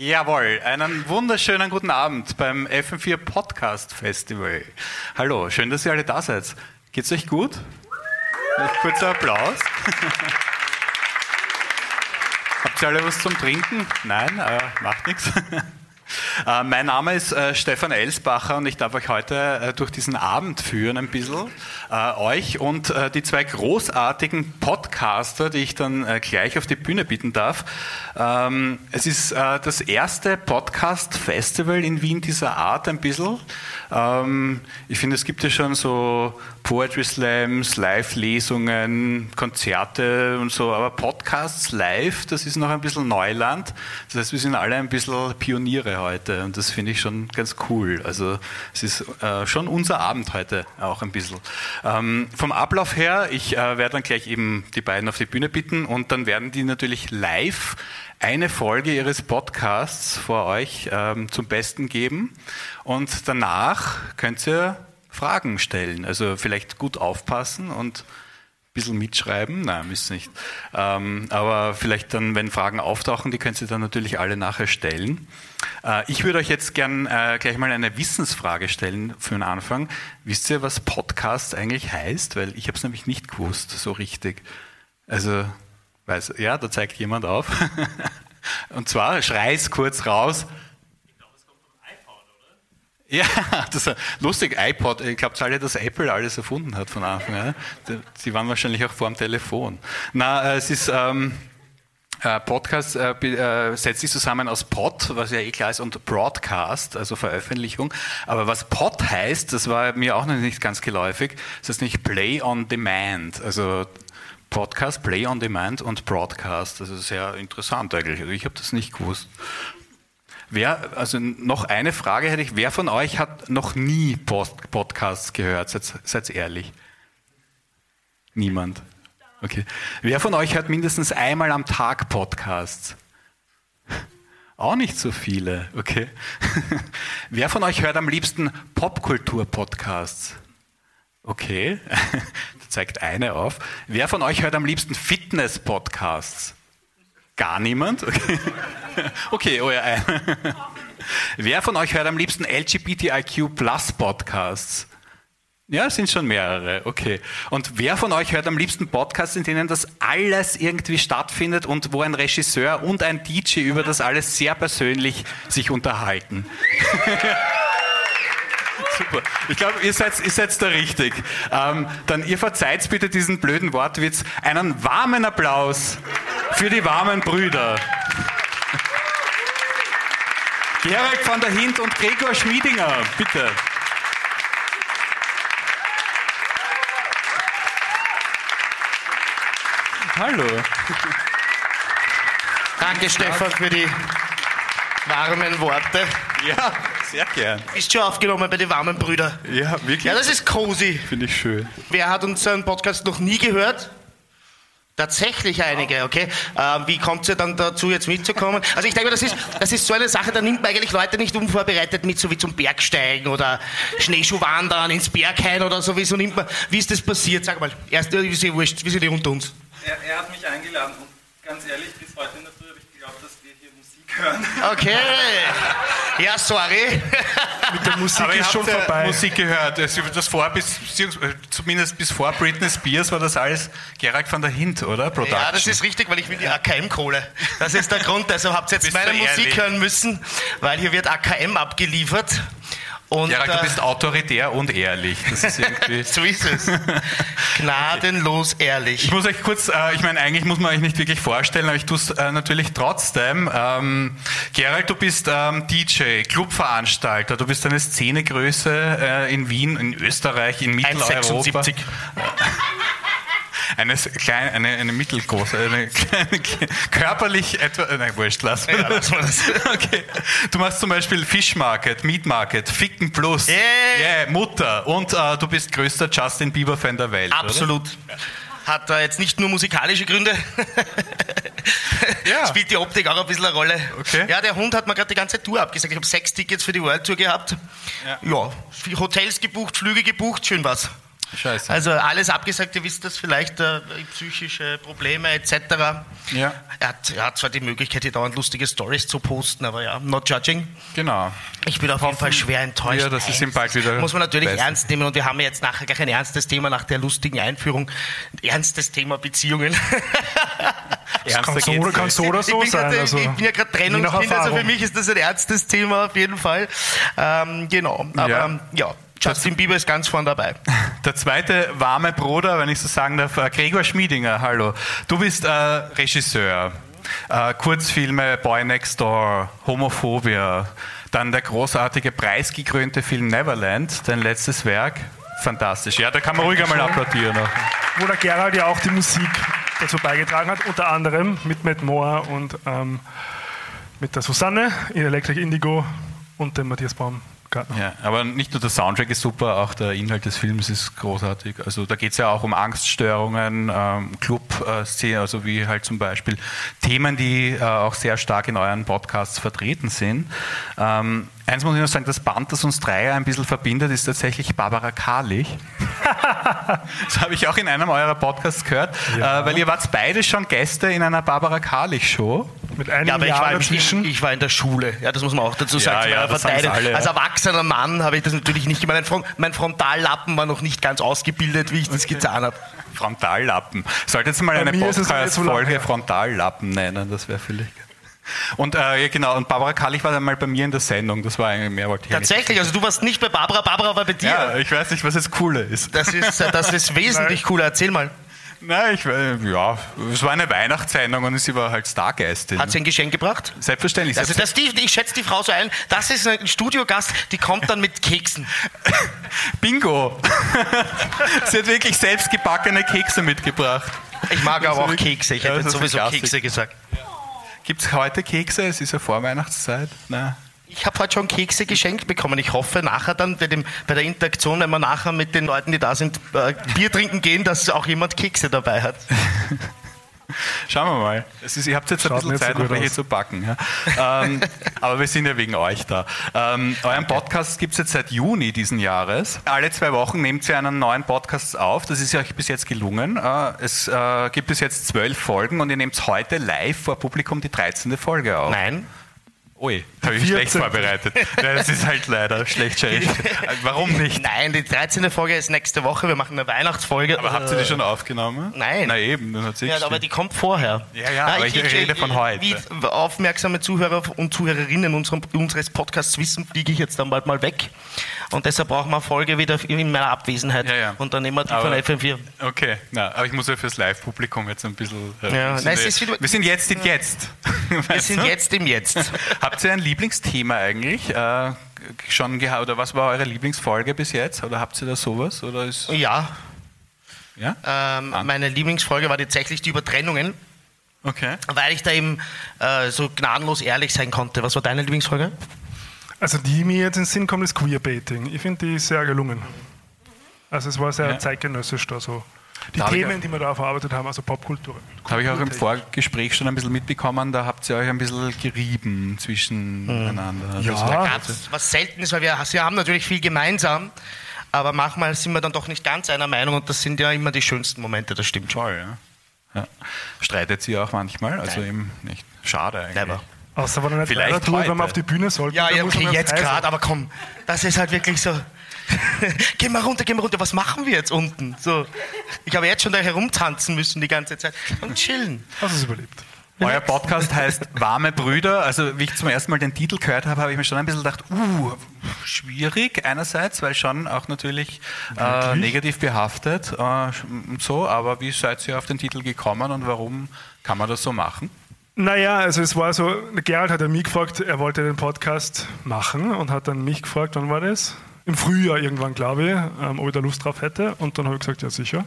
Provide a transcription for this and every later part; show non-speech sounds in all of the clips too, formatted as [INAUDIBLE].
Jawohl, einen wunderschönen guten Abend beim FM4 Podcast Festival. Hallo, schön, dass ihr alle da seid. Geht's euch gut? Kurzer Applaus. [LAUGHS] Habt ihr alle was zum Trinken? Nein, äh, macht nichts. [LAUGHS] Äh, mein Name ist äh, Stefan Elsbacher und ich darf euch heute äh, durch diesen Abend führen ein bisschen. euch und die zwei großartigen Podcaster, die ich dann gleich auf die Bühne bieten darf. Ähm, es ist das erste Podcast-Festival in Wien dieser Art ein bisschen. Ähm, ich finde, es gibt ja schon so Poetry Slams, Live-Lesungen, Konzerte und so, aber Podcasts live, das ist noch ein bisschen Neuland. Das heißt, wir sind alle ein bisschen Pioniere heute und das finde ich schon ganz cool. Also es ist äh, schon unser Abend heute auch ein bisschen. Ähm, vom Ablauf her, ich äh, werde dann gleich eben die beiden auf die Bühne bitten und dann werden die natürlich live eine Folge ihres Podcasts vor euch ähm, zum Besten geben und danach könnt ihr Fragen stellen. Also vielleicht gut aufpassen und ein bisschen mitschreiben. Nein, müsst nicht. Ähm, aber vielleicht dann, wenn Fragen auftauchen, die könnt ihr dann natürlich alle nachher stellen. Äh, ich würde euch jetzt gern äh, gleich mal eine Wissensfrage stellen für den Anfang. Wisst ihr, was Podcast eigentlich heißt? Weil ich habe es nämlich nicht gewusst, so richtig. Also, weiß, ja, da zeigt jemand auf. [LAUGHS] Und zwar, schrei es kurz raus. Ja, [LAUGHS] das ist lustig, iPod. Ich glaube alle, dass Apple alles erfunden hat von Anfang an. Sie waren wahrscheinlich auch vor dem Telefon. Na, äh, es ist... Ähm, äh, Podcast äh, äh, setzt sich zusammen aus Pod, was ja eh klar ist, und Broadcast, also Veröffentlichung. Aber was Pod heißt, das war mir auch noch nicht ganz geläufig. Das heißt nicht Play on Demand, also Podcast, Play on Demand und Broadcast. Das ist sehr interessant eigentlich. Also ich habe das nicht gewusst. Wer, also noch eine Frage hätte ich. Wer von euch hat noch nie Podcasts gehört? Seid, seid ehrlich. Niemand. Okay. Wer von euch hört mindestens einmal am Tag Podcasts? [LAUGHS] Auch nicht so viele, okay. [LAUGHS] Wer von euch hört am liebsten Popkultur-Podcasts? Okay, [LAUGHS] zeigt eine auf. Wer von euch hört am liebsten Fitness-Podcasts? Gar niemand? Okay, [LAUGHS] okay oh ja, ein. [LAUGHS] Wer von euch hört am liebsten LGBTIQ Plus Podcasts? Ja, es sind schon mehrere, okay. Und wer von euch hört am liebsten Podcasts, in denen das alles irgendwie stattfindet und wo ein Regisseur und ein DJ über das alles sehr persönlich sich unterhalten? [LAUGHS] Super. Ich glaube, ihr seid, ihr seid da richtig. Ähm, dann ihr verzeiht bitte diesen blöden Wortwitz. Einen warmen Applaus für die warmen Brüder. Gerald van der Hint und Gregor Schmiedinger, bitte. Hallo. Danke, Stefan, für die warmen Worte. Ja, sehr gern. Bist schon aufgenommen bei den warmen Brüdern? Ja, wirklich? Ja, das ist cozy. Finde ich schön. Wer hat unseren Podcast noch nie gehört? Tatsächlich einige, okay. Äh, wie kommt ihr dann dazu, jetzt mitzukommen? Also ich denke, das ist, das ist so eine Sache, da nimmt man eigentlich Leute nicht unvorbereitet mit, so wie zum Bergsteigen oder Schneeschuhwandern ins Berghain oder so. Wieso nimmt man, wie ist das passiert? Sag mal, erst, wie ist wurscht, wie sind die unter uns? Er, er hat mich eingeladen und ganz ehrlich, bis heute in geglaubt, dass wir hier Musik hören. [LAUGHS] Okay. Ja, sorry. [LAUGHS] Mit der Musik Aber ist schon vorbei. Musik gehört. Also das vor bis, zumindest bis vor Britney Spears war das alles Gerald van der Hint, oder? Production. Ja, das ist richtig, weil ich will die AKM-Kohle. Das ist der Grund. Also habt ihr jetzt meine Musik hören müssen, weil hier wird AKM abgeliefert. Und, ja, du äh, bist autoritär und ehrlich. Das ist irgendwie [LAUGHS] so ist es. Gnadenlos ehrlich. Ich muss euch kurz, äh, ich meine, eigentlich muss man euch nicht wirklich vorstellen, aber ich tue es äh, natürlich trotzdem. Ähm, Gerald, du bist ähm, DJ, Clubveranstalter, du bist eine Szenegröße äh, in Wien, in Österreich, in Mitteleuropa. 1,76 eine, kleine, eine, eine mittelgroße, eine kleine, körperlich etwa, äh, nein, wurscht, lass mal ja, das. [LAUGHS] Okay. Du machst zum Beispiel Fish Market, Meat Market, Ficken Plus, yeah. yeah Mutter und äh, du bist größter Justin Bieber-Fan der Welt. Absolut. Oder? Hat da jetzt nicht nur musikalische Gründe. [LAUGHS] ja. Spielt die Optik auch ein bisschen eine Rolle. Okay. Ja, der Hund hat mir gerade die ganze Tour abgesagt. Ich habe sechs Tickets für die World Tour gehabt. Ja. ja, Hotels gebucht, Flüge gebucht, schön was. Scheiße. Also alles abgesagt, ihr wisst das vielleicht, äh, psychische Probleme etc. Ja. Er hat, er hat zwar die Möglichkeit, hier dauernd lustige Stories zu posten, aber ja, not judging. Genau. Ich bin auf jeden Fall schwer enttäuscht. Ja, das ist ihm bald wieder Muss man natürlich besser. ernst nehmen und wir haben ja jetzt nachher gleich ein ernstes Thema nach der lustigen Einführung. Ein ernstes Thema Beziehungen. [LAUGHS] Ernster Kann so, oder, kann nicht. so oder ich so bin, sein. grad, Also, ich bin ja gerade Trennungskind, also für mich ist das ein ernstes Thema auf jeden Fall. Ähm, genau, aber ja, ja Justin Bieber ist ganz vorn dabei. [LAUGHS] Der zweite warme Bruder, wenn ich so sagen darf, äh, Gregor Schmiedinger, hallo. Du bist äh, Regisseur. Äh, Kurzfilme Boy Next Door, Homophobia, dann der großartige preisgekrönte Film Neverland, dein letztes Werk. Fantastisch. Ja, da kann man ruhig einmal applaudieren. Wo der Gerald ja auch die Musik dazu beigetragen hat, unter anderem mit Matt Moore und ähm, mit der Susanne in Electric Indigo und dem Matthias Baumgartner. Ja, aber nicht nur der Soundtrack ist super, auch der Inhalt des Films ist großartig. Also da geht es ja auch um Angststörungen, ähm, Club-Szene, also wie halt zum Beispiel Themen, die äh, auch sehr stark in euren Podcasts vertreten sind. Ähm, eins muss ich noch sagen, das Band, das uns Dreier ein bisschen verbindet, ist tatsächlich Barbara Karlich. [LAUGHS] das habe ich auch in einem eurer Podcasts gehört, Ja. äh, weil ihr wart beide schon Gäste in einer Barbara Karlich-Show. Mit einem Ja, aber ich Jahr war, im, dazwischen. ich, ich war in der Schule, ja, das muss man auch dazu sagen. Ja, ja, das alle, ja. Als erwachsener Mann habe ich das natürlich nicht gemacht. Mein, Front, mein Frontallappen war noch nicht ganz ausgebildet, wie ich das getan habe. Frontallappen. Sollte jetzt mal Bei eine so Podcast-Folge. Frontallappen nennen, das wäre vielleicht. Und äh, genau, und Barbara Kallich war dann mal bei mir in der Sendung, das war eigentlich mehr wollte ich. Tatsächlich, also du warst nicht bei Barbara, Barbara war bei dir. Ja, ich weiß nicht, was jetzt cooler ist. Das ist, das ist [LAUGHS] wesentlich cooler. Erzähl mal. Nein, ich, äh, ja, es war eine Weihnachtssendung und sie war halt Stargästin. Hat sie ein Geschenk gebracht? Selbstverständlich. Also das, die, ich schätze die Frau so ein, das ist ein Studiogast, die kommt dann mit Keksen. [LAUGHS] Bingo! [LAUGHS] sie hat wirklich selbst gebackene Kekse mitgebracht. Ich mag aber auch Kekse. Ich hätte sowieso. Kekse gesagt. Gibt es heute Kekse? Es ist ja Vorweihnachtszeit. Nein. Ich habe heute schon Kekse geschenkt bekommen. Ich hoffe nachher dann bei, dem, bei der Interaktion, wenn wir nachher mit den Leuten, die da sind, äh, Bier trinken gehen, dass auch jemand Kekse dabei hat. [LAUGHS] Schauen wir mal. Es ist, ihr habt jetzt ein Schaut bisschen nicht so Zeit, gut noch welche aus. zu backen. Ja? ähm, [LAUGHS] aber wir sind ja wegen euch da. Ähm, euren Podcast gibt es jetzt seit Juni diesen Jahres. Alle zwei Wochen nehmt ihr einen neuen Podcast auf. Das ist ja euch bis jetzt gelungen. Äh, es äh, gibt bis jetzt zwölf Folgen und ihr nehmt heute live vor Publikum die 13. Folge auf. Nein. Ui, habe ich schlecht 14. vorbereitet. Ja, Das ist halt leider schlecht. schlecht. [LAUGHS] Warum nicht? Nein, die 13. Folge ist nächste Woche. Wir machen eine Weihnachtsfolge. Aber habt ihr die schon aufgenommen? Nein. Na eben, dann hat Ja, aber die kommt vorher. Ja, ja, aber ich rede von heute. Wie aufmerksame Zuhörer und Zuhörerinnen unserem, unseres Podcasts wissen, fliege ich jetzt dann bald mal weg. Und deshalb brauchen wir eine Folge wieder in meiner Abwesenheit. Ja, ja. Und dann nehmen wir die Aber- von FM4. Okay, na, aber ich muss ja fürs Live-Publikum jetzt ein bisschen. äh, Ja, wir, nein, wir sind jetzt in jetzt. Wir sind jetzt im Jetzt. [LAUGHS] Habt ihr ein Lieblingsthema eigentlich? Äh, schon gehabt? Oder was war eure Lieblingsfolge bis jetzt? Oder habt ihr da sowas? Oder ist, Ja, ja? ähm, meine Lieblingsfolge war tatsächlich die Übertrennungen, Okay. weil ich da eben äh, so gnadenlos ehrlich sein konnte. Was war deine Lieblingsfolge? Also die mir jetzt in den Sinn kommt, ist Queerbaiting. Ich finde die sehr gelungen. Also es war sehr Ja. zeitgenössisch da so. Die Da Themen, die wir da verarbeitet haben, also Popkultur. Habe ich auch im. Vorgespräch schon ein bisschen mitbekommen, da habt ihr euch ein bisschen gerieben zwischeneinander. Ja. Das war- Ganz, was selten ist, weil wir, wir haben natürlich viel gemeinsam, aber manchmal sind wir dann doch nicht ganz einer Meinung und das sind ja immer die schönsten Momente, das stimmt schon. Toll, ja. ja. Streitet sie auch manchmal? Also eben nicht. Schade eigentlich. Never. Außer wenn er nicht Vielleicht tut, wenn man auf die Bühne sollte. Ja, ja okay, jetzt gerade, aber komm, das ist halt wirklich so. [LAUGHS] geh mal runter, geh mal runter, was machen wir jetzt unten? So, ich habe jetzt schon da herumtanzen müssen die ganze Zeit und chillen. Hast du es überlebt? Euer Podcast heißt Warme Brüder. Also wie ich zum ersten Mal den Titel gehört habe, habe ich mir schon ein bisschen gedacht, uh, schwierig einerseits, weil schon auch natürlich äh, negativ behaftet äh, und so. Aber wie seid ihr auf den Titel gekommen und warum kann man das so machen? Naja, also es war so, Gerald hat ja mich gefragt, er wollte den Podcast machen und hat dann mich gefragt, wann war das? Im Frühjahr irgendwann, glaube ich, ähm, ob ich da Lust drauf hätte. Und dann habe ich gesagt, ja sicher.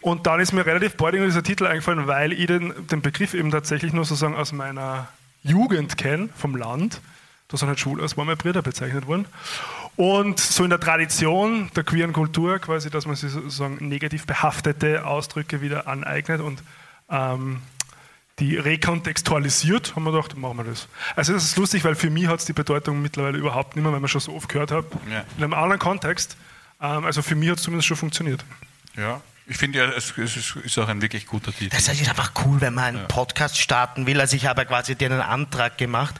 Und dann ist mir relativ bald dieser Titel eingefallen, weil ich den, den Begriff eben tatsächlich nur sozusagen aus meiner Jugend kenne, vom Land. Da sind halt Schul als warme Brüder bezeichnet worden. Und so in der Tradition der queeren Kultur quasi, dass man sich sozusagen negativ behaftete Ausdrücke wieder aneignet und ähm, die rekontextualisiert, haben wir gedacht, machen wir das. Also das ist lustig, weil für mich hat es die Bedeutung mittlerweile überhaupt nicht mehr, weil man schon so oft gehört hat, Ja. in einem anderen Kontext. Ähm, also für mich hat es zumindest schon funktioniert. Ja. Ich finde ja, es, ist auch ein wirklich guter Titel. Das ist einfach cool, wenn man einen Podcast starten will. Also ich habe quasi dir einen Antrag gemacht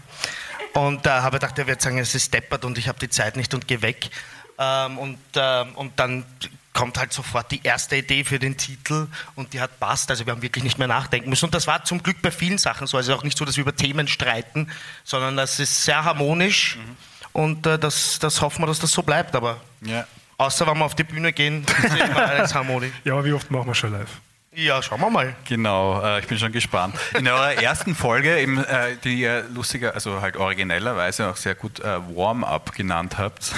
und äh, habe gedacht, er wird sagen, es ist deppert und ich habe die Zeit nicht und gehe weg. Ähm, und, äh, und dann kommt halt sofort die erste Idee für den Titel und die hat passt. Also wir haben wirklich nicht mehr nachdenken müssen. Und das war zum Glück bei vielen Sachen so. Also auch nicht so, dass wir über Themen streiten, sondern das ist sehr harmonisch Mhm. und äh, das, das hoffen wir, dass das so bleibt. Aber Ja. außer wenn wir auf die Bühne gehen, [LAUGHS] ist immer alles harmonisch. Ja, aber wie oft machen wir schon live? Ja, schauen wir mal. Genau, äh, ich bin schon gespannt. In eurer [LAUGHS] ersten Folge, eben, äh, die ihr lustiger, also halt originellerweise auch sehr gut äh, Warm-up genannt habt,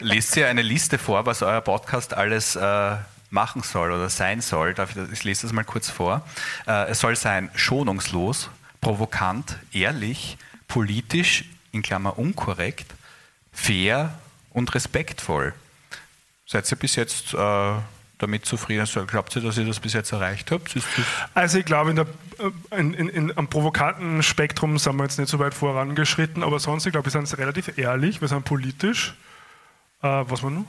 lest ihr eine Liste vor, was euer Podcast alles äh, machen soll oder sein soll. Darf ich, das- ich lese das mal kurz vor. Äh, es soll sein schonungslos, provokant, ehrlich, politisch, in Klammer unkorrekt, fair und respektvoll. Seid ihr bis jetzt äh, damit zufrieden? Glaubt ihr, dass ihr das bis jetzt erreicht habt? Also ich glaube, in der, äh, in, in, in, am provokanten Spektrum sind wir jetzt nicht so weit vorangeschritten, aber sonst, ich glaube, wir sind relativ ehrlich, wir sind politisch. Äh, was war noch?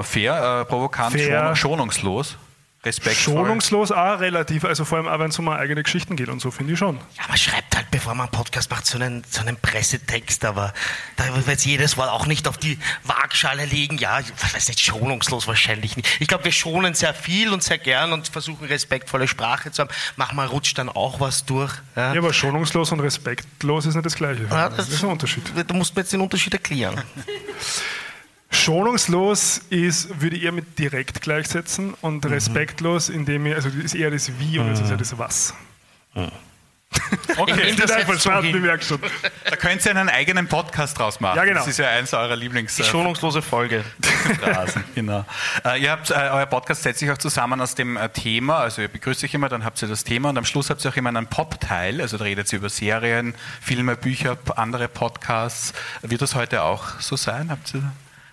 Äh, fair, äh, provokant, Fair. schon- schonungslos, respektvoll. Schonungslos auch relativ, also vor allem auch wenn es um eigene Geschichten geht und so, finde ich schon. Ja, man schreibt halt, bevor man einen Podcast macht, so einen, so einen Pressetext, aber da wird jetzt jedes Wort auch nicht auf die Waagschale legen. Ja, ich weiß nicht, schonungslos wahrscheinlich nicht. Ich glaube, wir schonen sehr viel und sehr gern und versuchen respektvolle Sprache zu haben. Manchmal rutscht dann auch was durch. Ja. Ja, aber schonungslos und respektlos ist nicht das Gleiche. Ja, das, ist ein Unterschied. Du musst mir jetzt den Unterschied erklären. [LAUGHS] Schonungslos ist, würde ich eher mit direkt gleichsetzen und Mhm. respektlos, indem ich, also das ist eher das Wie und das ist ja das Was. [LAUGHS] Okay, Ich Das ist jetzt hin. ich merke schon. da könnt ihr einen eigenen Podcast draus machen. Ja, genau. Das ist ja eins eurer Lieblings... Die schonungslose Folge. Genau. Äh, ihr habt, äh, euer Podcast setzt sich auch zusammen aus dem äh, Thema, also ihr begrüßt euch immer, dann habt ihr das Thema und am Schluss habt ihr auch immer einen Pop-Teil, also da redet ihr über Serien, Filme, Bücher, andere Podcasts. Wird das heute auch so sein? Habt ihr...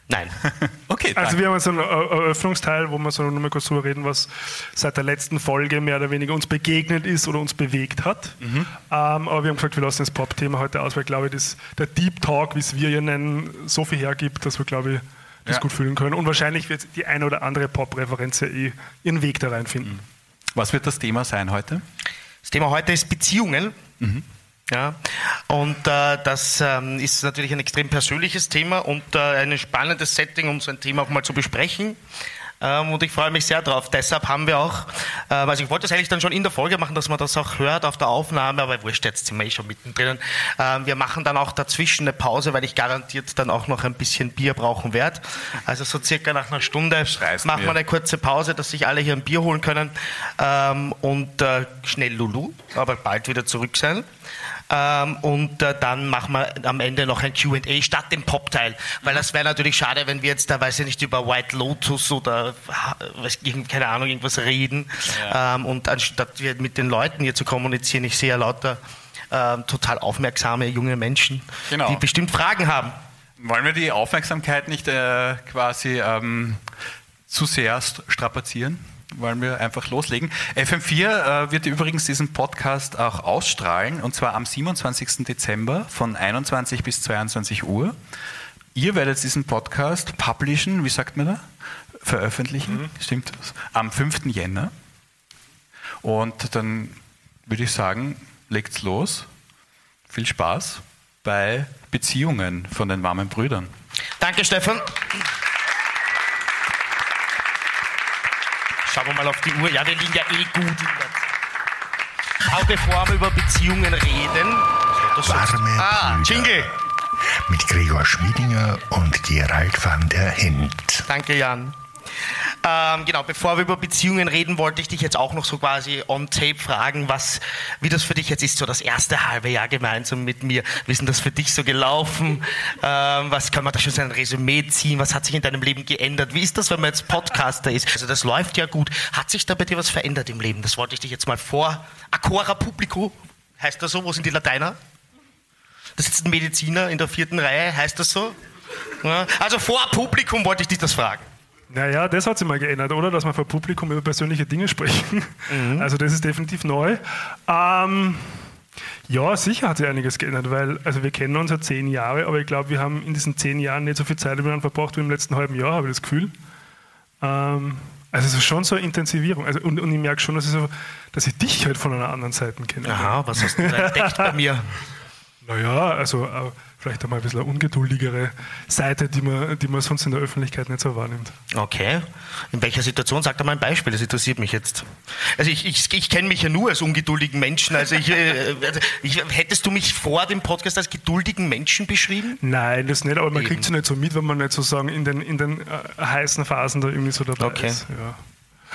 Nein. [LAUGHS] Okay, Also wir haben jetzt einen Er- Eröffnungsteil, wo wir so noch mal kurz drüber reden, was seit der letzten Folge mehr oder weniger uns begegnet ist oder uns bewegt hat. Mhm. Ähm, aber wir haben gesagt, wir lassen das Pop-Thema heute aus, weil glaube ich, das, der Deep Talk, wie es wir hier nennen, so viel hergibt, dass wir, glaube ich, das Ja. gut fühlen können. Und wahrscheinlich wird die eine oder andere Pop-Referenz ja eh ihren Weg da reinfinden. Was wird das Thema sein heute? Das Thema heute ist Beziehungen. Ja, und äh, das ähm, ist natürlich ein extrem persönliches Thema und äh, ein spannendes Setting, um so ein Thema auch mal zu besprechen. Ähm, und ich freue mich sehr drauf. Deshalb haben wir auch, ähm, also ich wollte das eigentlich dann schon in der Folge machen, dass man das auch hört auf der Aufnahme, aber wurscht, jetzt sind wir eh schon mittendrin. Ähm, wir machen dann auch dazwischen eine Pause, weil ich garantiert dann auch noch ein bisschen Bier brauchen werde. Also so circa nach einer Stunde machen wir eine kurze Pause, dass sich alle hier ein Bier holen können ähm, und äh, schnell Lulu, aber bald wieder zurück sein. Ähm, und äh, dann machen wir am Ende noch ein QA statt dem Pop-Teil. Weil das wäre natürlich schade, wenn wir jetzt da, weiß ich nicht, über White Lotus oder äh, weiß, keine Ahnung, irgendwas reden. Ähm, und anstatt wir mit den Leuten hier zu kommunizieren, ich sehe ja lauter ähm, total aufmerksame junge Menschen, Genau. die bestimmt Fragen haben. Wollen wir die Aufmerksamkeit nicht äh, quasi ähm, zu sehr st- strapazieren? Wollen wir einfach loslegen? FM4 äh, wird übrigens diesen Podcast auch ausstrahlen und zwar am 27. Dezember von 21 bis 22 Uhr. Ihr werdet diesen Podcast publishen, wie sagt man da? Veröffentlichen, stimmt das? Am 5. Jänner. Und dann würde ich sagen, legt's los. Viel Spaß bei Beziehungen von den warmen Brüdern. Danke, Stefan. Schauen wir mal auf die Uhr. Ja, wir liegen ja eh gut in der Zeit. Aber bevor wir über Beziehungen reden. Warme ah, Brüder. Jingle. mit Gregor Schmiedinger und Gerald van der Hint. Danke, Jan. Ähm, genau, bevor wir über Beziehungen reden, wollte ich dich jetzt auch noch so quasi on tape fragen, was, wie das für dich jetzt ist, so das erste halbe Jahr gemeinsam mit mir. Wie ist denn das für dich so gelaufen? Ähm, was kann man da schon so ein Resümee ziehen? Was hat sich in deinem Leben geändert? Wie ist das, wenn man jetzt Podcaster ist? Also das läuft ja gut. Hat sich da bei dir was verändert im Leben? Das wollte ich dich jetzt mal vor. Acora Publico, heißt das so? Wo sind die Lateiner? Da sitzt ein Mediziner in der vierten Reihe, heißt das so? Ja, also vor Publikum wollte ich dich das fragen. Naja, das hat sich mal geändert, oder? Dass wir vor Publikum über persönliche Dinge sprechen. Also das ist definitiv neu. Ähm, Ja, sicher hat sich einiges geändert, weil also wir kennen uns ja zehn Jahre, aber ich glaube, wir haben in diesen zehn Jahren nicht so viel Zeit miteinander verbracht wie im letzten halben Jahr, habe ich das Gefühl. Ähm, also es ist schon so eine Intensivierung. Also, und, und ich merke schon, dass ich, so, dass ich dich halt von einer anderen Seite kenne. Aha, was hast du da entdeckt bei mir? [LAUGHS] Naja, also äh, vielleicht einmal ein bisschen eine ungeduldigere Seite, die man, die man sonst in der Öffentlichkeit nicht so wahrnimmt. Okay. In welcher Situation? Sag doch mal ein Beispiel, das interessiert mich jetzt. Also ich, ich, ich kenne mich ja nur als ungeduldigen Menschen. Also, ich, [LAUGHS] äh, also ich, hättest du mich vor dem Podcast als geduldigen Menschen beschrieben? Nein, das nicht, aber man kriegt es nicht so mit, wenn man nicht sozusagen in den, in den äh, heißen Phasen da irgendwie so dabei Okay. ist. Ja.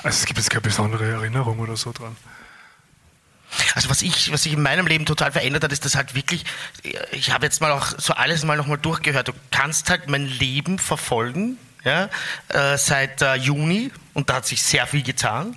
Also es gibt jetzt keine besondere Erinnerung oder so dran. Also was ich, was sich in meinem Leben total verändert hat, ist das halt wirklich, ich habe jetzt mal auch so alles mal nochmal durchgehört. Du kannst halt mein Leben verfolgen, ja, äh, seit äh, Juni und da hat sich sehr viel getan.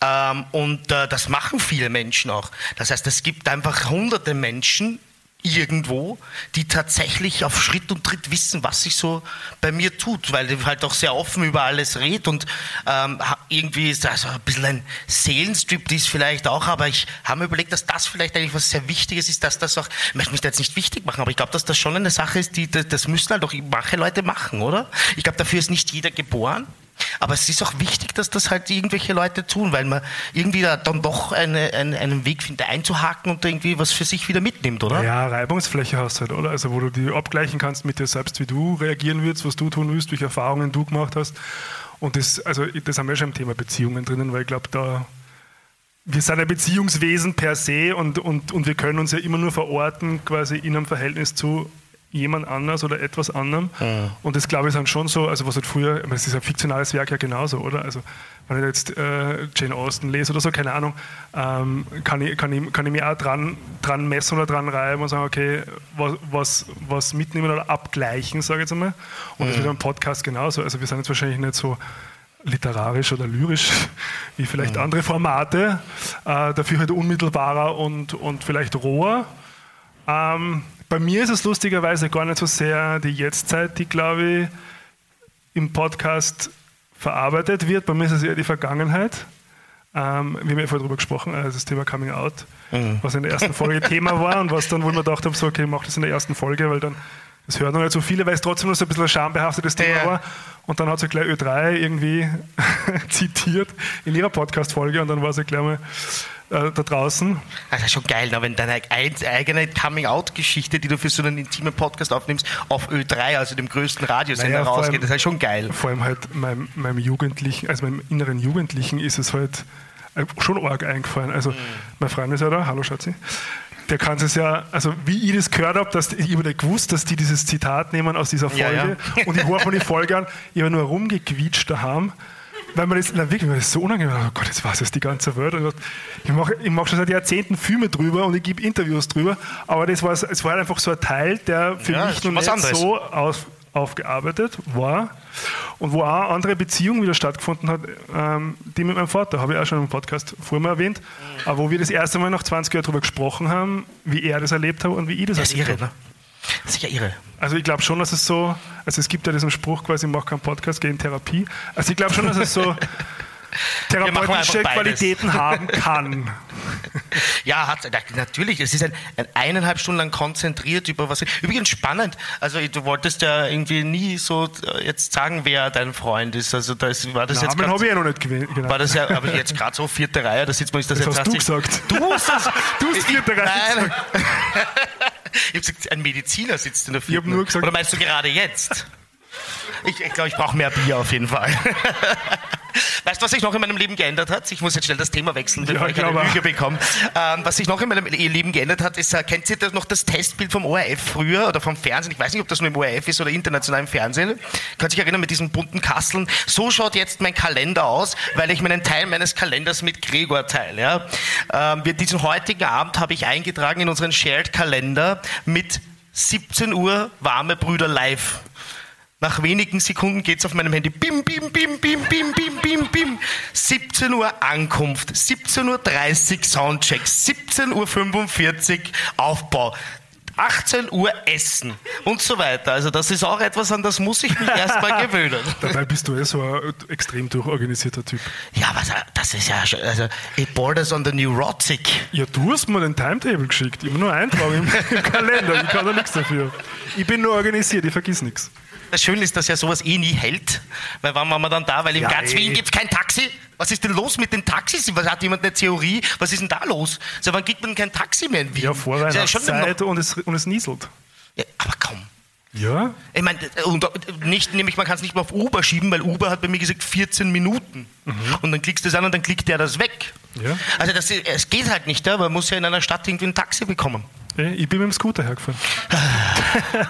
Ähm, und äh, das machen viele Menschen auch. Das heißt, es gibt einfach hunderte Menschen irgendwo, die tatsächlich auf Schritt und Tritt wissen, was sich so bei mir tut, weil ich halt auch sehr offen über alles redet und ähm, irgendwie ist das ein bisschen ein Seelenstrip, die ist vielleicht auch, aber ich habe mir überlegt, dass das vielleicht eigentlich was sehr Wichtiges ist, dass das auch, ich möchte mich da jetzt nicht wichtig machen, aber ich glaube, dass das schon eine Sache ist, die, das, das müssen halt auch manche Leute machen, oder? Ich glaube, dafür ist nicht jeder geboren. Aber es ist auch wichtig, dass das halt irgendwelche Leute tun, weil man irgendwie da dann doch eine, eine, einen Weg findet, einzuhaken und irgendwie was für sich wieder mitnimmt, oder? Ja, Reibungsfläche hast du halt, oder? Also wo du die abgleichen kannst mit dir selbst, wie du reagieren würdest, was du tun willst, welche Erfahrungen du gemacht hast. Und das, also das haben wir schon im Thema Beziehungen drinnen, weil ich glaube, da wir sind ein Beziehungswesen per se und, und, und wir können uns ja immer nur verorten, quasi in einem Verhältnis zu jemand anders oder etwas anderem. Und das glaube ich dann schon so, also was halt früher, das ist ein fiktionales Werk ja genauso, oder? Also wenn ich jetzt äh, Jane Austen lese oder so, keine Ahnung, ähm, kann, ich, kann, ich, kann ich mich auch dran, dran messen oder dran reiben und sagen, okay, was, was, was mitnehmen oder abgleichen, sage ich jetzt einmal. Und das ist mit einem Podcast genauso. Also wir sind jetzt wahrscheinlich nicht so literarisch oder lyrisch [LAUGHS] wie vielleicht andere Formate, äh, dafür halt unmittelbarer und, und vielleicht roher. Ähm, bei mir ist es lustigerweise gar nicht so sehr die Jetztzeit, die, glaube ich, im Podcast verarbeitet wird. Bei mir ist es eher die Vergangenheit. Ähm, wir haben ja vorher darüber gesprochen, also das Thema Coming Out, was in der ersten Folge Thema war und was dann, wo wir gedacht haben, so, okay, mach das in der ersten Folge, weil dann, das hört noch nicht so viele, weil es trotzdem noch so ein bisschen ein schambehaftetes Thema Ja. war. Und dann hat sie gleich Ö3 irgendwie [LAUGHS] zitiert in ihrer Podcast-Folge und dann war sie gleich mal da draußen. Das ist schon geil, ne, wenn deine ein- eigene Coming-out-Geschichte, die du für so einen intimen Podcast aufnimmst, auf Ö3, also dem größten Radiosender, Naja, rausgeht. allem- Das ist schon geil. Vor allem halt meinem, meinem Jugendlichen, also meinem inneren Jugendlichen ist es halt äh, schon arg eingefallen. Also mein Freund ist ja da, hallo Schatzi, der kann es ja, also wie ich das gehört habe, dass ich habe nicht gewusst, dass die dieses Zitat nehmen aus dieser Ja, Folge ja. und ich höre mir die Folge an, ich habe nur rumgequietscht daheim, weil man das, na wirklich, mir ist so unangenehm, oh Gott, jetzt weiß es die ganze Welt. Ich mache ich mach schon seit Jahrzehnten Filme drüber und ich gebe Interviews drüber, aber das war, es war halt einfach so ein Teil, der für Ja, mich noch nicht anderes. so auf, aufgearbeitet war und wo auch eine andere Beziehung wieder stattgefunden hat, ähm, die mit meinem Vater, habe ich auch schon im Podcast vorher mal erwähnt, aber wo wir das erste Mal nach 20 Jahren darüber gesprochen haben, wie er das erlebt hat und wie ich das Das erlebt habe. Das ist ja irre. Also ich glaube schon, dass es so, also es gibt ja diesen Spruch quasi, mach keinen Podcast, geh in Therapie. Also ich glaube schon, dass es so [LAUGHS] therapeutische. Qualitäten haben kann. Ja, hat na, natürlich. Es ist ein, ein eineinhalb Stunden lang konzentriert über was. Übrigens spannend. Also du wolltest ja irgendwie nie so äh, jetzt sagen, wer dein Freund ist. Also da ist, war das jetzt Namen grad- habe ich ja noch nicht gewählt. Genau. war das ja, aber jetzt gerade so vierte Reihe, da sitzt man ist das, Das jetzt hast du gesagt. Du hast das. Du hast vierte Reihe Nein. [LAUGHS] gesagt, ein Mediziner sitzt in der vierten. gesagt- Oder meinst du gerade jetzt? Ich, ich glaube, ich brauche mehr Bier auf jeden Fall. Weißt du, was sich noch in meinem Leben geändert hat? Ich muss jetzt schnell das Thema wechseln, bevor Ja, ich eine. Lüge bekomme. Ähm, was sich noch in meinem Leben geändert hat, ist, äh, kennt ihr das noch das Testbild vom ORF früher oder vom Fernsehen? Ich weiß nicht, ob das nur im ORF ist oder international im Fernsehen. Könnt sich erinnern mit diesen bunten Kasteln? So schaut jetzt mein Kalender aus, weil ich meinen Teil meines Kalenders mit Gregor teile. Ja? Ähm, wir, diesen heutigen Abend habe ich eingetragen in unseren Shared-Kalender mit 17 Uhr warme Brüder live. Nach wenigen Sekunden geht's auf meinem Handy. Bim, bim, bim, bim, bim, bim, bim, bim. 17 Uhr Ankunft, 17.30 Uhr Soundcheck, 17.45 Uhr Aufbau. 18 Uhr essen und so weiter. Also das ist auch etwas, an das muss ich mich [LAUGHS] erstmal gewöhnen. Dabei bist du eh so ein extrem durchorganisierter Typ. Ja, aber das ist ja schon, also it borders on the neurotic. Ja, du hast mir den Timetable geschickt. Ich habe nur eintragen im, im [LAUGHS] Kalender. Ich kann da nichts dafür. Ich bin nur organisiert, ich vergiss nichts. Das Schöne ist, dass ja sowas eh nie hält. Weil wann waren wir dann da? Weil in Ja, ganz eh. Wien gibt es kein Taxi. Was ist denn los mit den Taxis? Was hat jemand eine Theorie? Was ist denn da los? Also wann kriegt man kein Taxi mehr in Wien? Ja, Das ist ja schon Vorweihnachtszeit noch- und es, und es nieselt. Ja, aber komm. Ja? Ich meine, und nicht, nämlich man kann es nicht mal auf Uber schieben, weil Uber hat bei mir gesagt 14 Minuten. Und dann klickst du es an und dann klickt der das weg. Ja. Also das, es geht halt nicht, ja? man muss ja in einer Stadt irgendwie ein Taxi bekommen. Eh, Ich bin mit dem Scooter hergefahren. [LAUGHS]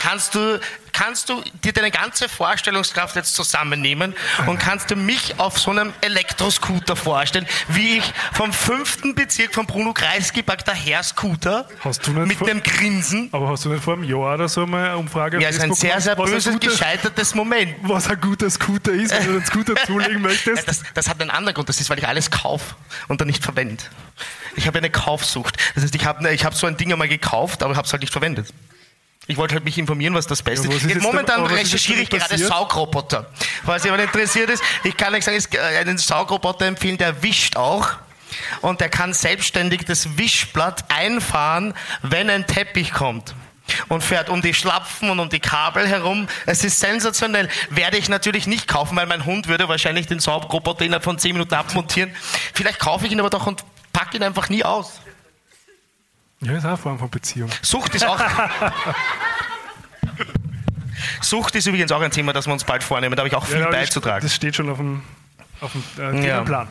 Kannst du, kannst du dir deine ganze Vorstellungskraft jetzt zusammennehmen und kannst du mich auf so einem Elektroscooter vorstellen, wie ich vom fünften Bezirk von Bruno Kreisky daher Scooter Hast du nicht mit vor- dem Grinsen? Aber hast du nicht vor einem Jahr oder so mal eine Umfrage Ja, ist ein sehr, sehr was ein böses, guter- gescheitertes Moment. was ein guter Scooter ist, wenn du den Scooter [LAUGHS] zulegen möchtest? das, das hat einen anderen Grund, das ist, weil ich alles kaufe und dann nicht verwende. Ich habe eine Kaufsucht. Das heißt, ich habe ich hab so ein Ding einmal gekauft, aber habe es halt nicht verwendet. Ich wollte halt mich informieren, was das Beste Ja, ist. ist Momentan da- recherchiere ich gerade? Saugroboter. Falls jemand interessiert ist, ich kann euch sagen, es- äh, einen Saugroboter empfehlen, der wischt auch. Und der kann selbstständig das Wischblatt einfahren, wenn ein Teppich kommt. Und fährt um die Schlapfen und um die Kabel herum. Es ist sensationell. Werde ich natürlich nicht kaufen, weil mein Hund würde wahrscheinlich den Saugroboter innerhalb von 10 Minuten abmontieren. Vielleicht kaufe ich ihn aber doch und packe ihn einfach nie aus. Ja, ist auch eine Form von Beziehung. Sucht ist auch. [LAUGHS] Sucht ist übrigens auch ein Thema, das wir uns bald vornehmen. Da habe ich auch viel Ja, beizutragen. Das steht schon auf dem, auf dem äh, Ja. Themenplan.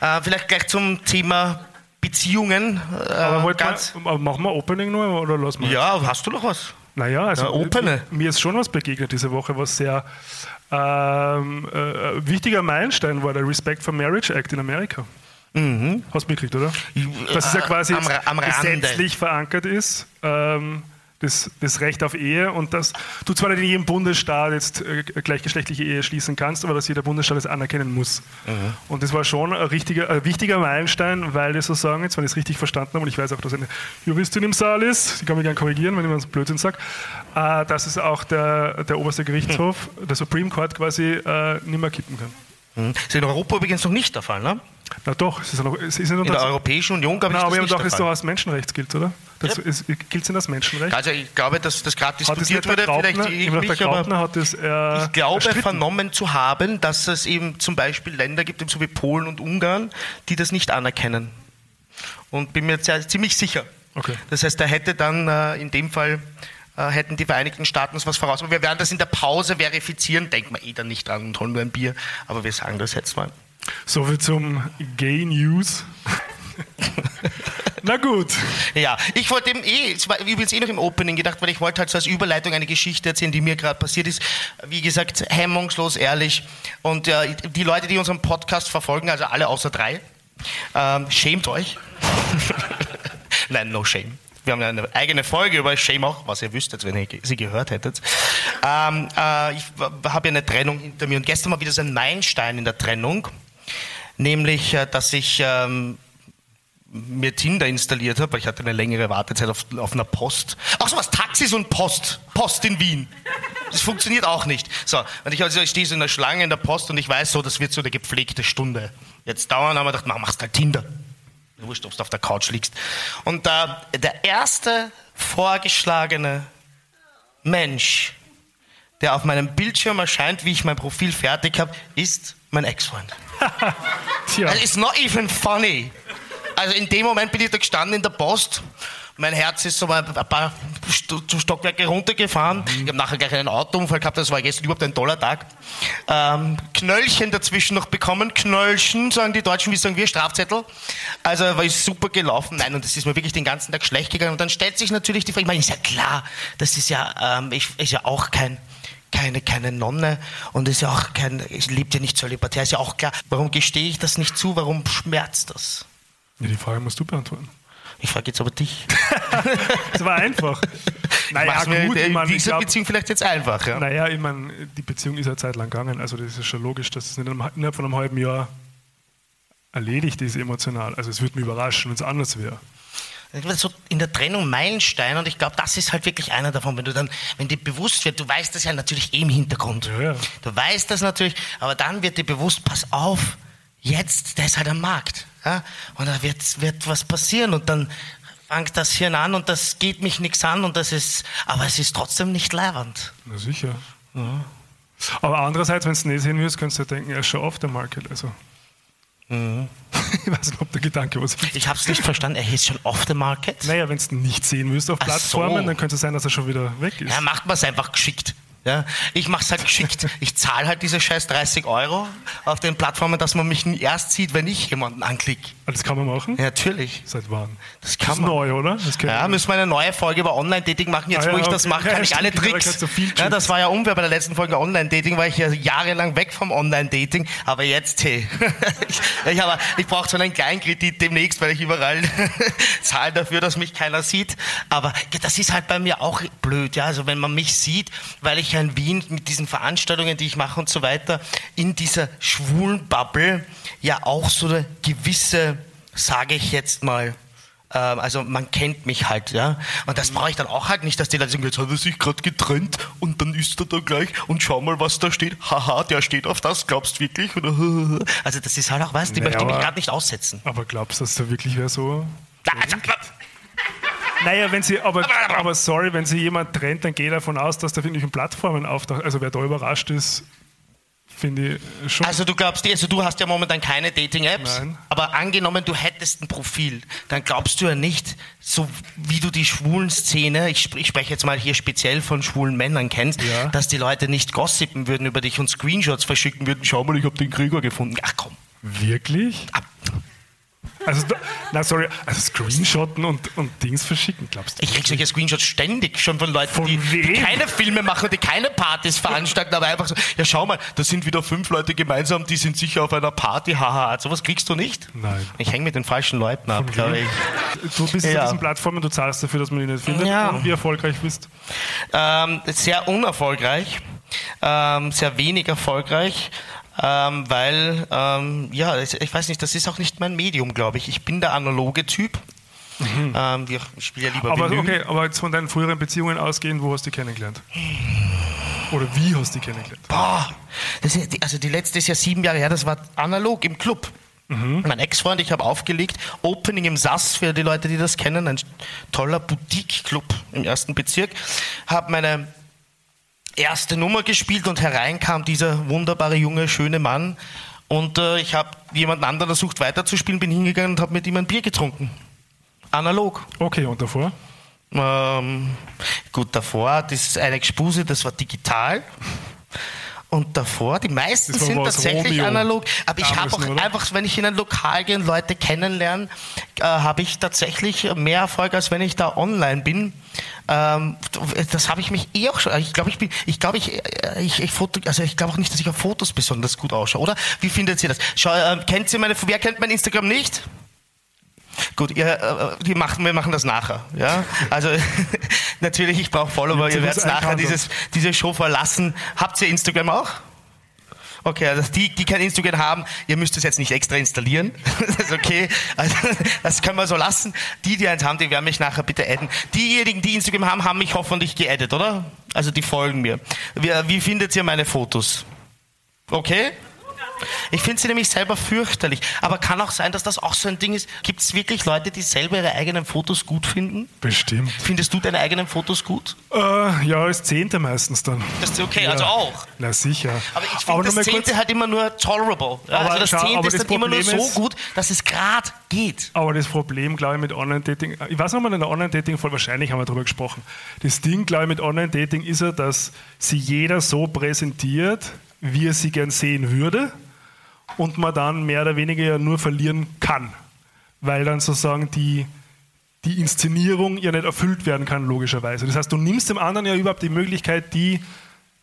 Äh, vielleicht gleich zum Thema Beziehungen. Äh, Aber, ganz, aber machen wir Opening nur oder lassen wir? ja, hast du noch was? Naja, also Ja, Opene. äh, mir ist schon was begegnet diese Woche, was sehr ähm, äh, wichtiger Meilenstein war, der Respect for Marriage Act in Amerika. Hast du mitgekriegt, oder? Dass es ja äh, quasi am am gesetzlich verankert ist, ähm, das, das Recht auf Ehe und dass du zwar nicht in jedem Bundesstaat jetzt äh, gleichgeschlechtliche Ehe schließen kannst, aber dass jeder Bundesstaat es anerkennen muss. Mhm. Und das war schon ein, richtiger, ein wichtiger Meilenstein, weil die so sagen, jetzt, wenn ich es richtig verstanden habe, und ich weiß auch, dass eine Juristin im Saal ist, die kann mich gerne korrigieren, wenn so Blödsinn sage, äh, dass es auch der, der oberste Gerichtshof, der Supreme Court quasi äh, nicht mehr kippen kann. Hm. Das ist in Europa übrigens noch nicht der Fall, ne? Na doch, es ist, noch, es ist noch In der das- Europäischen Union, glaube ich, Na, aber ist das nicht doch, Fall. doch als Menschenrecht gilt, oder? Das Ja. ist, gilt es denn als Menschenrecht? Also ich glaube, dass das gerade diskutiert wurde, vielleicht ich mich, aber hat es äh, ich glaube erstritten. vernommen zu haben, dass es eben zum Beispiel Länder gibt, eben so wie Polen und Ungarn, die das nicht anerkennen. Und bin mir sehr, ziemlich sicher. Okay. Das heißt, da hätte dann äh, in dem Fall äh, hätten die Vereinigten Staaten uns was voraus. Aber wir werden das in der Pause verifizieren, denken wir eh dann nicht dran und holen nur ein Bier, aber wir sagen das jetzt mal. So viel zum Gay News. [LAUGHS] Na gut. Ja, ich wollte eben eh, es war übrigens eh noch im Opening gedacht, weil ich wollte halt so als Überleitung eine Geschichte erzählen, die mir gerade passiert ist. Wie gesagt, hemmungslos, ehrlich. Und äh, die Leute, die unseren Podcast verfolgen, also alle außer drei, ähm, schämt euch. [LAUGHS] Nein, no shame. Wir haben ja eine eigene Folge über Shame auch, was ihr wüsstet, wenn ihr sie gehört hättet. Ähm, äh, ich habe ja eine Trennung hinter mir und gestern war wieder so ein Meilenstein in der Trennung, nämlich, äh, dass ich ähm, mir Tinder installiert habe, weil ich hatte eine längere Wartezeit auf, auf einer Post. Ach so was, Taxis und Post. Post in Wien. Das funktioniert auch nicht. So, und ich, also, ich stehe so in der Schlange in der Post und ich weiß so, das wird so eine gepflegte Stunde. Jetzt dauern, haben wir gedacht, mach, machst halt Tinder. Wurscht, ob du auf der Couch liegst. Und da der erste vorgeschlagene Mensch, der auf meinem Bildschirm erscheint, wie ich mein Profil fertig habe, ist mein Ex-Freund. [LAUGHS] It's not even funny. Also in dem Moment bin ich da gestanden in der Post. Mein Herz ist so mal ein paar Sto- Stockwerke runtergefahren. Ich habe nachher gleich einen Autounfall gehabt, das war gestern überhaupt ein toller Tag. Ähm, Knöllchen dazwischen noch bekommen. Knöllchen, sagen die Deutschen, wie sagen wir, Strafzettel. Also war ich super gelaufen. Nein, und es ist mir wirklich den ganzen Tag schlecht gegangen. Und dann stellt sich natürlich die Frage, ich meine, ist ja klar, das ist ja, ähm, ich, ist ja auch kein, keine, keine Nonne und ist ja auch kein, ich lebt ja nicht zölibatär, ist ja auch klar. Warum gestehe ich das nicht zu? Warum schmerzt das? ja, die Frage musst du beantworten. Ich frage jetzt aber dich. [LAUGHS] Das war einfach. naja, gut, in ich meine, glaub, Beziehung vielleicht jetzt einfach. Ja? naja, ich meine, die Beziehung ist ja Zeit lang gegangen, also das ist schon logisch, dass es innerhalb von einem halben Jahr erledigt ist emotional. Also es würde mich überraschen, wenn es anders wäre. so in der Trennung Meilenstein und ich glaube, das ist halt wirklich einer davon, wenn du dann, wenn dir bewusst wird, du weißt das ja natürlich eh im Hintergrund. Ja, ja. Du weißt das natürlich, aber dann wird dir bewusst, pass auf, jetzt, der ist halt am Markt. Ja? Und da wird, wird was passieren und dann fängt das Hirn an und das geht mich nichts an und das ist, aber es ist trotzdem nicht leibend. Na sicher. Aber andererseits, wenn du es nicht sehen willst, kannst du denken, er ist schon auf der Market. Also. [LAUGHS] ich weiß nicht, ob der Gedanke was ist. Ich habe es nicht verstanden, er ist schon off the market. Naja, wenn du ihn nicht sehen willst auf Ach Plattformen, so. dann könnte es sein, dass er schon wieder weg ist. Ja, macht man es einfach geschickt. Ja, ich mache es halt geschickt. Ich zahle halt diese scheiß 30 Euro auf den Plattformen, dass man mich erst sieht, wenn ich jemanden anklicke. Ah, Das kann man machen? Ja, natürlich. Seit wann? Das Das kann ist man. neu, oder? Das Ja, müssen wir eine neue Folge über Online-Dating machen. Jetzt, Ah, ja, wo ich das okay. mache, Ja, kann ich stimmt, alle Tricks. viel Ja, das war ja unfair. Bei der letzten Folge Online-Dating war ich ja jahrelang weg vom Online-Dating. Aber jetzt, hey, [LAUGHS] ich, ich, aber ich brauche so einen kleinen Kredit demnächst, weil ich überall [LAUGHS] zahle dafür, dass mich keiner sieht. Aber ja, das ist halt bei mir auch blöd. Ja, also wenn man mich sieht, weil ich ja in Wien mit diesen Veranstaltungen, die ich mache und so weiter, in dieser schwulen Bubble ja auch so eine gewisse, sage ich jetzt mal, ähm, also man kennt mich halt, ja. Und das brauche ich dann auch halt nicht, dass die Leute sagen, jetzt hat er sich gerade getrennt und dann ist er da gleich und schau mal, was da steht. Haha, der steht auf das, glaubst du wirklich? Oder, [LAUGHS] also das ist halt auch was, die Naja, möchte ich mich aber- gerade nicht aussetzen. Aber glaubst du, dass da wirklich wer so. Na, Naja, wenn sie, aber, aber sorry, wenn sie jemand trennt, dann gehe davon aus, dass da wirklich in Plattformen auftaucht. Also wer da überrascht ist, finde ich schon. Also du glaubst, also du hast ja momentan keine Dating-Apps, aber angenommen, du hättest ein Profil, dann glaubst du ja nicht, so wie du die schwulen Szene, ich, ich spreche jetzt mal hier speziell von schwulen Männern kennst, Ja. dass die Leute nicht gossipen würden über dich und Screenshots verschicken würden. Schau mal, ich habe den Gregor gefunden. Ach komm. wirklich? Ab. Also, na sorry, also Screenshotten und, und Dings verschicken, glaubst du? Ich krieg solche Screenshots ständig schon von Leuten, Von die, die keine Filme machen, die keine Partys veranstalten, aber einfach so, ja schau mal, da sind wieder fünf Leute gemeinsam, die sind sicher auf einer Party, haha. Sowas kriegst du nicht? Nein. Ich hänge mit den falschen Leuten ab, glaube ich. Du bist Ja. auf diesen Plattformen, du zahlst dafür, dass man die nicht findet. Ja. Und wie erfolgreich bist. Ähm, sehr unerfolgreich, ähm, sehr wenig erfolgreich, ähm, weil, ähm, ja, ich ich weiß nicht, das ist auch nicht mein Medium, glaube ich. Ich bin der analoge Typ. Ähm, wir- ich spiele ja lieber Aber Vinyl. okay, aber jetzt von deinen früheren Beziehungen ausgehend, wo hast du die kennengelernt? Oder wie hast du die kennengelernt? Boah, ist, also die letzte ist ja sieben Jahre her, das war analog im Club. Mein Ex-Freund, ich habe aufgelegt, Opening im SAS, für die Leute, die das kennen, ein toller Boutique-Club im ersten Bezirk. Habe meine erste Nummer gespielt und hereinkam dieser wunderbare, junge, schöne Mann. Und äh, ich habe jemanden anderen versucht weiterzuspielen, bin hingegangen und habe mit ihm ein Bier getrunken. Analog. Okay, und davor? Ähm, gut, davor, das ist eine Gespuse, das war digital. Und davor, die meisten Das sind tatsächlich Romeo. analog. Aber ich habe auch oder? einfach, wenn ich in ein Lokal gehe und Leute kennenlerne, äh, habe ich tatsächlich mehr Erfolg, als wenn ich da online bin. Ähm, das habe ich mich eh auch schon. Ich glaube, ich bin, ich glaube, ich, äh, ich, ich Foto, also ich glaube auch nicht, dass ich auf Fotos besonders gut ausschaue, oder? Wie findet ihr das? Schau, äh, kennt ihr meine, wer kennt mein Instagram nicht? Gut, ihr, äh, die machen, wir machen das nachher. Ja? Also [LAUGHS] natürlich, ich brauche Follower, Ihr werdet nachher dieses, diese Show verlassen. Habt ihr Instagram auch? Okay, also die, die kein Instagram haben, ihr müsst es jetzt nicht extra installieren. [LAUGHS] Das ist okay. Also, das können wir so lassen. Die, die eins haben, die werden mich nachher bitte adden. Diejenigen, die Instagram haben, haben mich hoffentlich geaddet, oder? Also die folgen mir. Wie, wie findet ihr meine Fotos? Okay? Ich finde sie nämlich selber fürchterlich. Aber kann auch sein, dass das auch so ein Ding ist. Gibt es wirklich Leute, die selber ihre eigenen Fotos gut finden? Bestimmt. Findest du deine eigenen Fotos gut? Äh, ja, als Zehnte meistens dann. Das ist okay, ja. also auch. Na sicher. Aber ich finde das Zehnte kurz- halt immer nur tolerable. Ja, Aber also das schau, Zehnte ist das dann immer nur Problem so gut, dass es gerade geht. Aber das Problem, glaube ich, mit Online-Dating, ich weiß noch mal in der Online-Dating-Folge, wahrscheinlich haben wir darüber gesprochen. Das Ding, glaube ich, mit Online-Dating ist ja, dass sie jeder so präsentiert, wie er sie gern sehen würde und man dann mehr oder weniger ja nur verlieren kann. Weil dann sozusagen die, die Inszenierung ja nicht erfüllt werden kann, logischerweise. Das heißt, du nimmst dem anderen ja überhaupt die Möglichkeit, die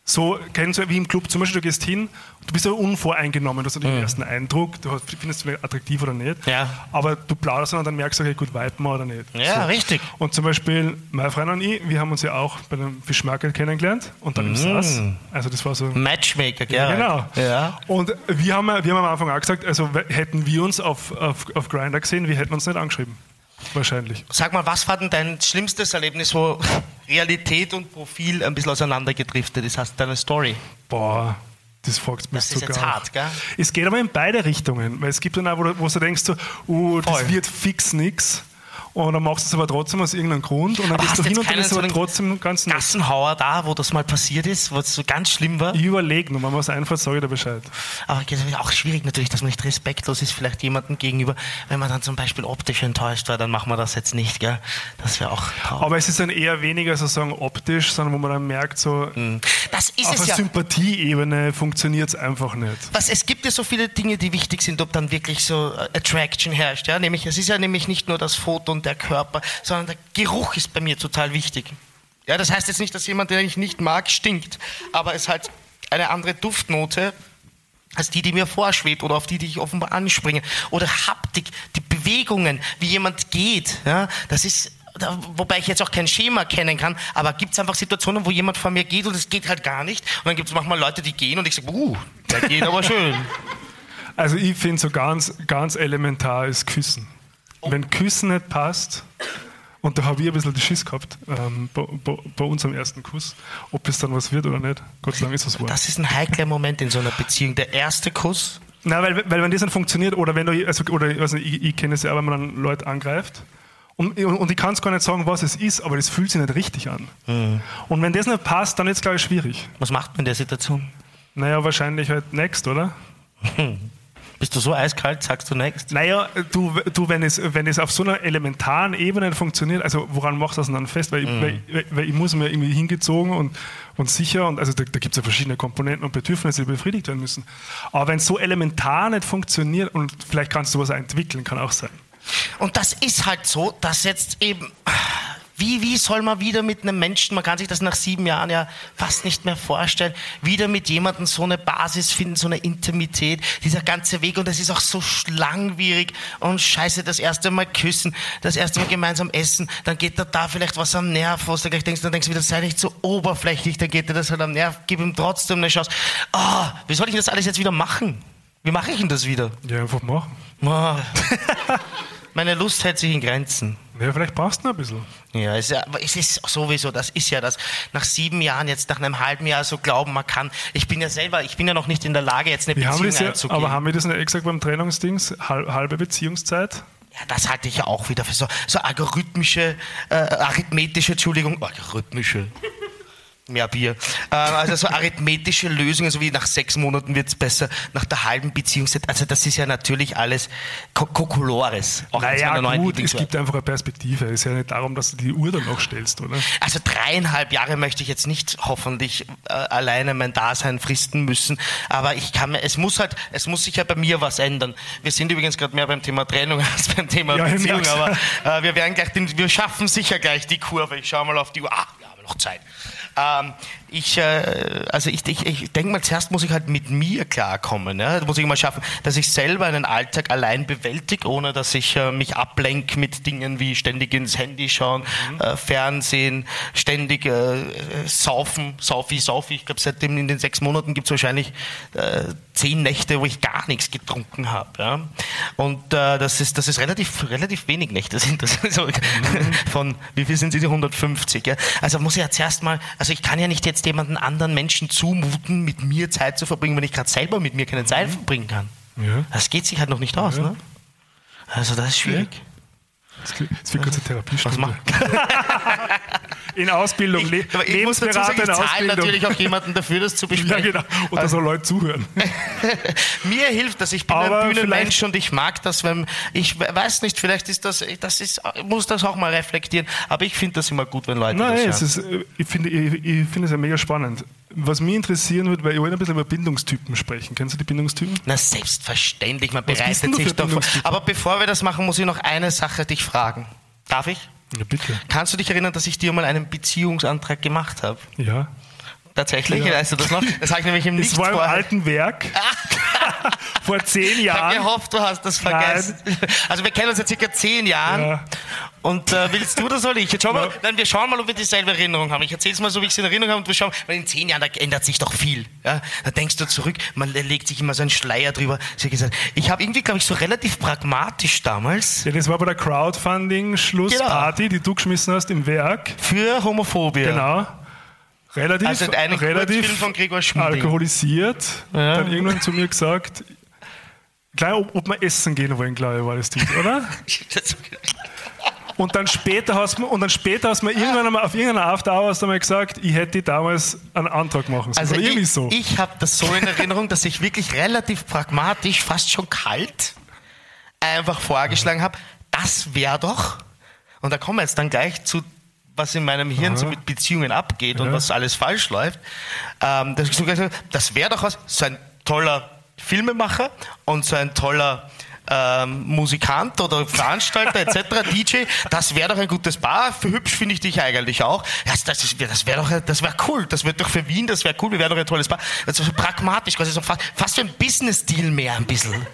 so, kennst du wie im Club, zum Beispiel, du gehst hin, du bist ja unvoreingenommen, du hast den ersten Eindruck, du findest du attraktiv oder nicht, Ja. aber du plauderst und dann merkst du, okay, gut, viben wir oder nicht. Ja, richtig. Und zum Beispiel, meine Freundin und ich, wir haben uns ja auch bei einem Fischmarket kennengelernt und dann im SAS. Also das war so... Matchmaker? Ja, genau. Ja. Und wir haben, wir haben am Anfang auch gesagt, also hätten wir uns auf, auf, auf Grindr gesehen, wir hätten uns nicht angeschrieben. Wahrscheinlich. Sag mal, was war denn dein schlimmstes Erlebnis, wo [LAUGHS] Realität und Profil ein bisschen auseinandergedriftet ist? Hast du deine Story? Boah, das fragst mich Das ist sogar. jetzt hart, gell? Es geht aber in beide Richtungen, weil es gibt dann auch, wo du, wo du denkst, so, uh, das wird fix nix. Und dann machst du es aber trotzdem aus irgendeinem Grund und dann Aber gehst du hin und dann ist es so aber trotzdem ganz nett. Gassenhauer da, wo das mal passiert ist, wo es so ganz schlimm war. Ich überlege nur, wenn mir was einfällt, sage ich dir Bescheid. Aber es ist auch schwierig natürlich, dass man nicht respektlos ist, vielleicht jemandem gegenüber. Wenn man dann zum Beispiel optisch enttäuscht war, dann machen wir das jetzt nicht, gell? Das wäre auch traurig. Aber es ist dann eher weniger sozusagen optisch, sondern wo man dann merkt, so Das ist auf einer ja. Sympathieebene funktioniert es einfach nicht. Was, es gibt ja so viele Dinge, die wichtig sind, ob dann wirklich so Attraction herrscht. Ja? Nämlich, es ist ja nämlich nicht nur das Foto und der Körper, sondern der Geruch ist bei mir total wichtig. Ja, das heißt jetzt nicht, dass jemand, den ich nicht mag, stinkt, aber es halt eine andere Duftnote als die, die mir vorschwebt oder auf die, die ich offenbar anspringe. Oder Haptik, die Bewegungen, wie jemand geht. Ja? Das ist, wobei ich jetzt auch kein Schema kennen kann, aber gibt es einfach Situationen, wo jemand vor mir geht und es geht halt gar nicht. Und dann gibt es manchmal Leute, die gehen und ich sage, uh, der geht aber schön. [LAUGHS] Also ich finde so ganz, ganz elementar ist Küssen. Wenn Küssen nicht passt, und da habe ich ein bisschen die Schiss gehabt ähm, bei, bei, bei unserem ersten Kuss, ob das dann was wird oder nicht. Gott sei Dank ist es wahr. Das ist ein heikler Moment in so einer Beziehung. Der erste Kuss. Nein, weil, weil wenn das nicht funktioniert, oder wenn du, also, oder nicht, ich, ich kenne es ja, auch, wenn man dann Leute angreift, und, und ich kann es gar nicht sagen, was es ist, aber das fühlt sich nicht richtig an. Und wenn das nicht passt, dann ist es, glaube ich, schwierig. Was macht man in der Situation? Naja, wahrscheinlich halt next, oder? [LAUGHS] Bist du so eiskalt, sagst du next? Naja, du, du wenn, es, wenn es auf so einer elementaren Ebene funktioniert, also woran machst du das denn dann fest? Weil, ich, weil, weil, weil ich muss mir irgendwie hingezogen und, und sicher, und also da, da gibt es ja verschiedene Komponenten und Bedürfnisse, die befriedigt werden müssen. Aber wenn es so elementar nicht funktioniert, und vielleicht kannst du was entwickeln, kann auch sein. Und das ist halt so, dass jetzt eben. Wie, wie soll man wieder mit einem Menschen, man kann sich das nach sieben Jahren ja fast nicht mehr vorstellen, wieder mit jemandem so eine Basis finden, so eine Intimität, dieser ganze Weg und das ist auch so langwierig und scheiße, das erste Mal küssen, das erste Mal gemeinsam essen, dann geht da da vielleicht was am Nerv, was du gleich denkst, dann denkst du wieder, sei nicht so oberflächlich, dann geht dir das halt am Nerv, gib ihm trotzdem eine Chance. Ah, wie soll ich das alles jetzt wieder machen? Wie mache ich denn das wieder? Ja, einfach machen. Ah. [LAUGHS] Meine Lust hält sich in Grenzen. Ja, vielleicht brauchst du noch ein bisschen. Ja, es ist, ja, aber es ist sowieso, das ist ja das. Nach sieben Jahren, jetzt nach einem halben Jahr so glauben, man kann. Ich bin ja selber, ich bin ja noch nicht in der Lage, jetzt eine Wir haben Beziehung das ja, einzugehen. aber haben wir das nicht extra beim Trennungsdings? Hal- Halbe Beziehungszeit? ja, das halte ich ja auch wieder für so, so algorithmische, äh, arithmetische, Entschuldigung, algorithmische. Mehr Bier. Äh, also so arithmetische Lösungen, so wie nach sechs Monaten wird's besser, nach der halben Beziehungszeit. Also das ist ja natürlich alles Kokolores. Naja, gut, es gibt einfach eine Perspektive. Es ist ja nicht darum, dass du die Uhr dann noch stellst, oder? Also dreieinhalb Jahre möchte ich jetzt nicht hoffentlich äh, alleine mein Dasein fristen müssen, aber ich kann mir, es muss halt, es muss sich ja bei mir was ändern. Wir sind übrigens gerade mehr beim Thema Trennung [LAUGHS] als beim Thema Ja, Beziehung, aber äh, wir werden gleich den, wir schaffen sicher gleich die Kurve. Ich schaue mal auf die Uhr. Ah, wir haben noch Zeit. Ähm, ich, äh, also ich, ich, ich denke mal, zuerst muss ich halt mit mir klarkommen. Ja? Da muss ich mal schaffen, dass ich selber einen Alltag allein bewältige, ohne dass ich äh, mich ablenke mit Dingen wie ständig ins Handy schauen, äh, Fernsehen, ständig äh, saufen, saufi, saufi. Ich glaube, seitdem in den sechs Monaten gibt es wahrscheinlich äh, zehn Nächte, wo ich gar nichts getrunken habe. Ja? Und äh, das ist, das ist relativ, relativ wenig Nächte sind das. [LAUGHS] So, Von, wie viel sind sie? 150. Ja? Also muss ich ja zuerst mal, also ich kann ja nicht jetzt jemanden anderen Menschen zumuten, mit mir Zeit zu verbringen, wenn ich gerade selber mit mir keine Zeit verbringen kann. Ja. Das geht sich halt noch nicht aus. Ja. Ne? Also das ist schwierig. Klingt- das wird kurz eine Therapiestunde. Was [LAUGHS] In Ausbildung, Le ich, aber ich muss dazu sagen, ich zahle natürlich auch jemanden dafür, das zu [LAUGHS] Ja, besprechen. genau. Und da soll Leute zuhören. [LAUGHS] Mir hilft das. Ich bin Aber ein Bühnenmensch und ich mag das, wenn ich we- weiß nicht, vielleicht ist das, das ist, ich muss das auch mal reflektieren. Aber ich finde das immer gut, wenn Leute Nein, das sagen. ist, äh, ich finde ich, ich finde es ja mega spannend. Was mich interessieren wird, weil ich wollte ein bisschen über Bindungstypen sprechen. Kennst du die Bindungstypen? Na selbstverständlich, man Was bereitet sich doch vor. Aber bevor wir das machen, muss ich noch eine Sache dich fragen. Darf ich? Ja, bitte. Kannst du dich erinnern, dass ich dir mal einen Beziehungsantrag gemacht habe? Ja. Tatsächlich, Ja. weißt du das noch? Das habe ich nämlich im [LAUGHS] Es Nicht war im alten Werk. [LAUGHS] vor zehn Ich habe Jahren. gehofft, du hast das vergessen. Also wir kennen uns seit circa zehn Jahren. Ja. Und äh, willst du das oder ich? Jetzt schauen wir, Ja. nein, wir schauen mal, ob wir dieselbe Erinnerung haben. Ich erzähle es mal so, wie ich es in Erinnerung habe und wir schauen, weil in zehn Jahren, da ändert sich doch viel. Ja? Da denkst du zurück, man legt sich immer so einen Schleier drüber. Ich habe irgendwie, glaube ich, so relativ pragmatisch damals Ja, das war bei der Crowdfunding-Schlussparty, die du geschmissen hast im Werk. für Homophobie. Genau. Relativ, Also ein relativ von Gregor alkoholisiert. Ja. Dann irgendwann zu mir gesagt, gleich, ob, ob wir essen gehen wollen, glaube ich, war das Titel, oder? Und dann später hast du, und dann später hast du mir irgendwann einmal auf irgendeiner After Hours einmal gesagt, ich hätte damals einen Antrag machen sollen. Also oder irgendwie ich, so. ich habe das so in Erinnerung, dass ich wirklich relativ pragmatisch, fast schon kalt, einfach vorgeschlagen habe, das wäre doch, und da kommen wir jetzt dann gleich zu, was in meinem Hirn so mit Beziehungen abgeht und Ja. was alles falsch läuft, ähm, ich so das wäre doch was, so ein toller Filmemacher und so ein toller ähm, Musikant oder Veranstalter etc., [LAUGHS] DJ, das wäre doch ein gutes Bar. Für hübsch finde ich dich eigentlich auch. Ja, das, ist- das wäre doch, das wäre cool. Das wird doch für Wien, das wäre cool. Wir wären doch ein tolles Bar. Also so pragmatisch, quasi so fast, fast wie ein Business-Deal mehr ein bisschen.